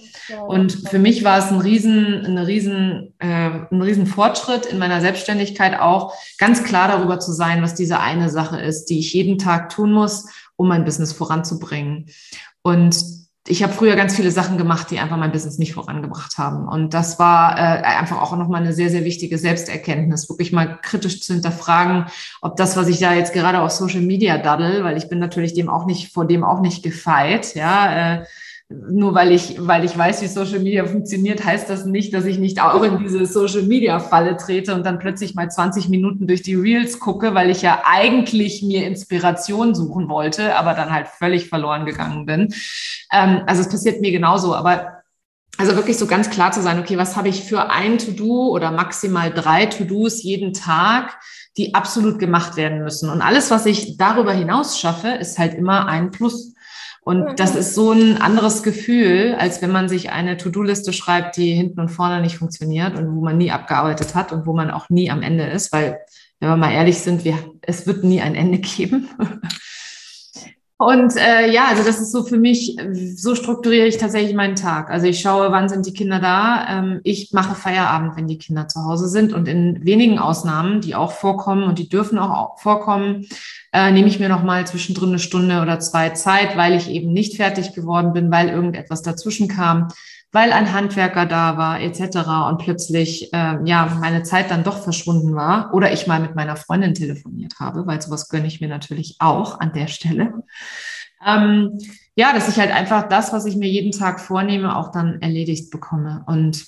Und für mich war es ein riesen, eine riesen, äh, ein riesen Fortschritt in meiner Selbstständigkeit auch, ganz klar darüber zu sein, was diese eine Sache ist, die ich jeden Tag tun muss, um mein Business voranzubringen. Und ich habe früher ganz viele Sachen gemacht, die einfach mein Business nicht vorangebracht haben. Und das war äh, einfach auch nochmal eine sehr, sehr wichtige Selbsterkenntnis, wirklich mal kritisch zu hinterfragen, ob das, was ich da jetzt gerade auf Social Media daddel, weil ich bin natürlich dem auch nicht, vor dem auch nicht gefeit, ja, äh, nur weil ich, weil ich weiß, wie Social Media funktioniert, heißt das nicht, dass ich nicht auch in diese Social Media Falle trete und dann plötzlich mal 20 Minuten durch die Reels gucke, weil ich ja eigentlich mir Inspiration suchen wollte, aber dann halt völlig verloren gegangen bin. Ähm, also es passiert mir genauso, aber also wirklich so ganz klar zu sein, okay, was habe ich für ein To-Do oder maximal drei To-Dos jeden Tag, die absolut gemacht werden müssen. Und alles, was ich darüber hinaus schaffe, ist halt immer ein Plus. Und das ist so ein anderes Gefühl, als wenn man sich eine To-Do-Liste schreibt, die hinten und vorne nicht funktioniert und wo man nie abgearbeitet hat und wo man auch nie am Ende ist, weil, wenn wir mal ehrlich sind, wir, es wird nie ein Ende geben. Und äh, ja, also das ist so für mich, so strukturiere ich tatsächlich meinen Tag. Also ich schaue, wann sind die Kinder da. Ähm, ich mache Feierabend, wenn die Kinder zu Hause sind. Und in wenigen Ausnahmen, die auch vorkommen und die dürfen auch vorkommen, äh, nehme ich mir nochmal zwischendrin eine Stunde oder zwei Zeit, weil ich eben nicht fertig geworden bin, weil irgendetwas dazwischen kam weil ein Handwerker da war etc. und plötzlich äh, ja meine Zeit dann doch verschwunden war oder ich mal mit meiner Freundin telefoniert habe, weil sowas gönne ich mir natürlich auch an der Stelle. Ähm, ja, dass ich halt einfach das, was ich mir jeden Tag vornehme, auch dann erledigt bekomme. Und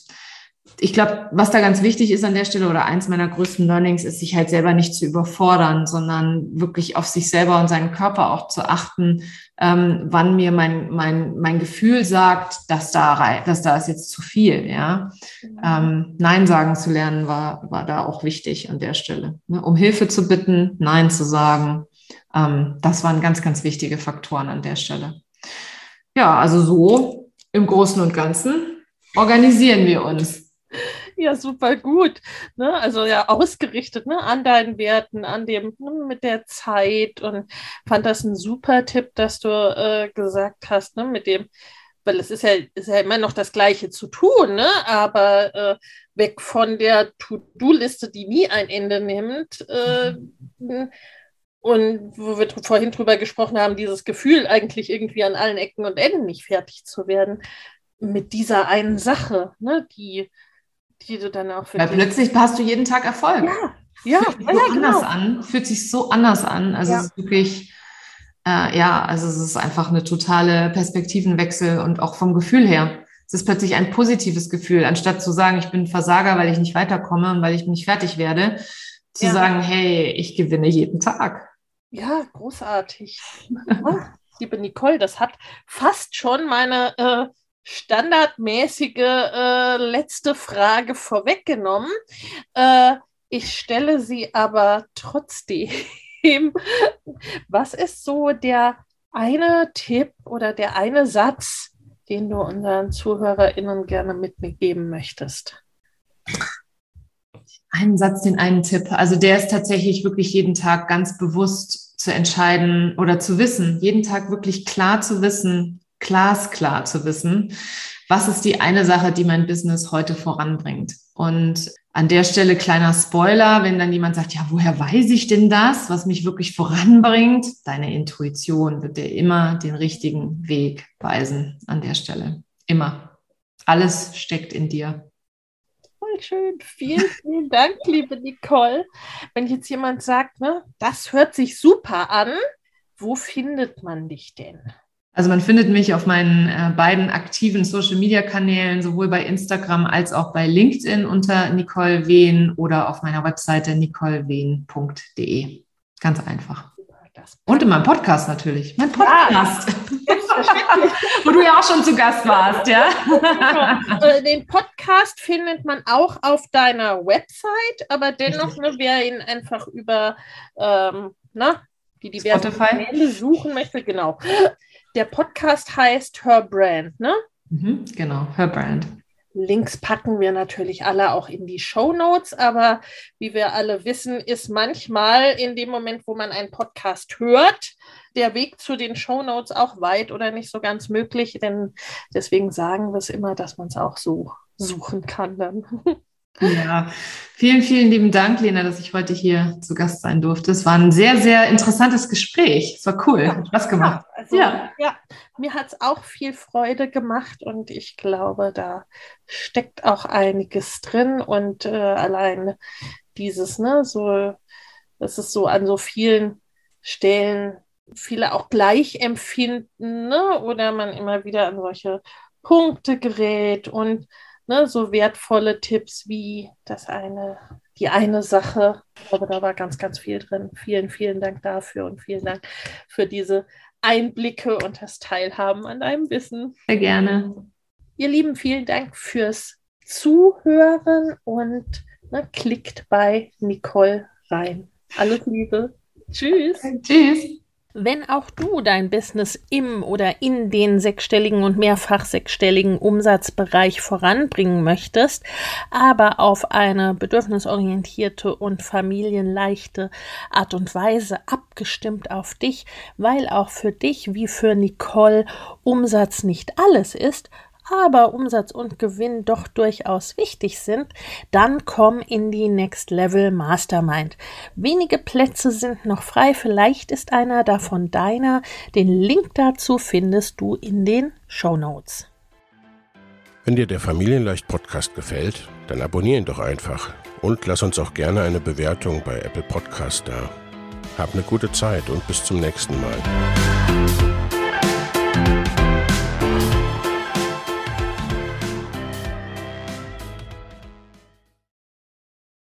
ich glaube, was da ganz wichtig ist an der Stelle oder eins meiner größten Learnings ist, sich halt selber nicht zu überfordern, sondern wirklich auf sich selber und seinen Körper auch zu achten, ähm, wann mir mein, mein, mein Gefühl sagt, dass da, dass da ist jetzt zu viel, ja. Mhm. Ähm, Nein sagen zu lernen war, war da auch wichtig an der Stelle. Ne? Um Hilfe zu bitten, Nein zu sagen, ähm, das waren ganz, ganz wichtige Faktoren an der Stelle. Ja, also so im Großen und Ganzen organisieren wir uns. Ja, super gut. Ne? Also ja, ausgerichtet ne? an deinen Werten, an dem ne? mit der Zeit und fand das ein super Tipp, dass du äh, gesagt hast, ne? mit dem, weil es ist ja, ist ja immer noch das Gleiche zu tun, ne? aber äh, weg von der To-Do-Liste, die nie ein Ende nimmt. Äh, und wo wir vorhin drüber gesprochen haben, dieses Gefühl, eigentlich irgendwie an allen Ecken und Enden nicht fertig zu werden, mit dieser einen Sache, ne, die die du dann auch für Weil plötzlich hast du jeden Tag Erfolg. Ja, ja, fühlt sich so ja, anders genau. an, fühlt sich so anders an. Also ja. es ist wirklich, äh, ja, also es ist einfach eine totale Perspektivenwechsel und auch vom Gefühl her. Es ist plötzlich ein positives Gefühl, anstatt zu sagen, ich bin Versager, weil ich nicht weiterkomme und weil ich nicht fertig werde, zu ja. sagen, hey, ich gewinne jeden Tag. Ja, großartig. Liebe Nicole, das hat fast schon meine äh, standardmäßige äh, letzte Frage vorweggenommen. Äh, ich stelle sie aber trotzdem. Was ist so der eine Tipp oder der eine Satz, den du unseren ZuhörerInnen gerne mitgeben möchtest? Einen Satz, den einen Tipp. Also der ist tatsächlich wirklich jeden Tag ganz bewusst zu entscheiden oder zu wissen, jeden Tag wirklich klar zu wissen, glasklar zu wissen, was ist die eine Sache, die mein Business heute voranbringt. Und an der Stelle kleiner Spoiler, wenn dann jemand sagt, ja, woher weiß ich denn das, was mich wirklich voranbringt? Deine Intuition wird dir immer den richtigen Weg weisen an der Stelle. Immer. Alles steckt in dir. Voll schön. Vielen, vielen Dank, liebe Nicole. Wenn jetzt jemand sagt, ne, das hört sich super an, wo findet man dich denn? Also man findet mich auf meinen äh, beiden aktiven Social-Media-Kanälen, sowohl bei Instagram als auch bei LinkedIn unter Nicole Wehn oder auf meiner Webseite nicolewehn.de. Ganz einfach. Und in meinem Podcast natürlich. Mein Podcast. Ja, Wo du ja auch schon zu Gast warst, ja. Genau. Den Podcast findet man auch auf deiner Website, aber dennoch, ne, wer ihn einfach über ähm, na, die diversen Kanäle suchen möchte, genau der Podcast heißt Her Brand, ne? Mhm, genau, Her Brand. Links packen wir natürlich alle auch in die Show Notes, aber wie wir alle wissen, ist manchmal in dem Moment, wo man einen Podcast hört, der Weg zu den Show Notes auch weit oder nicht so ganz möglich, denn deswegen sagen wir es immer, dass man es auch so suchen kann dann. Ja, vielen, vielen lieben Dank, Lena, dass ich heute hier zu Gast sein durfte. Es war ein sehr, sehr interessantes Gespräch. Es war cool, hat Spaß gemacht. Ja, also, ja. ja mir hat es auch viel Freude gemacht und ich glaube, da steckt auch einiges drin und äh, allein dieses, ne, so, das ist so an so vielen Stellen viele auch gleich empfinden, ne, oder man immer wieder an solche Punkte gerät und ne, so wertvolle Tipps wie das eine, die eine Sache. Ich glaube, da war ganz, ganz viel drin. Vielen, vielen Dank dafür und vielen Dank für diese Einblicke und das Teilhaben an deinem Wissen. Sehr gerne. Ihr Lieben, vielen Dank fürs Zuhören und ne, klickt bei Nicole rein. Alles Liebe. Tschüss. Tschüss. Wenn auch du dein Business im oder in den sechsstelligen und mehrfach sechsstelligen Umsatzbereich voranbringen möchtest, aber auf eine bedürfnisorientierte und familienleichte Art und Weise abgestimmt auf dich, weil auch für dich wie für Nicole Umsatz nicht alles ist, aber Umsatz und Gewinn doch durchaus wichtig sind, dann komm in die Next Level Mastermind. Wenige Plätze sind noch frei, vielleicht ist einer davon deiner. Den Link dazu findest du in den Show Notes. Wenn dir der Familienleicht Podcast gefällt, dann abonnier ihn doch einfach und lass uns auch gerne eine Bewertung bei Apple Podcast da. Hab eine gute Zeit und bis zum nächsten Mal.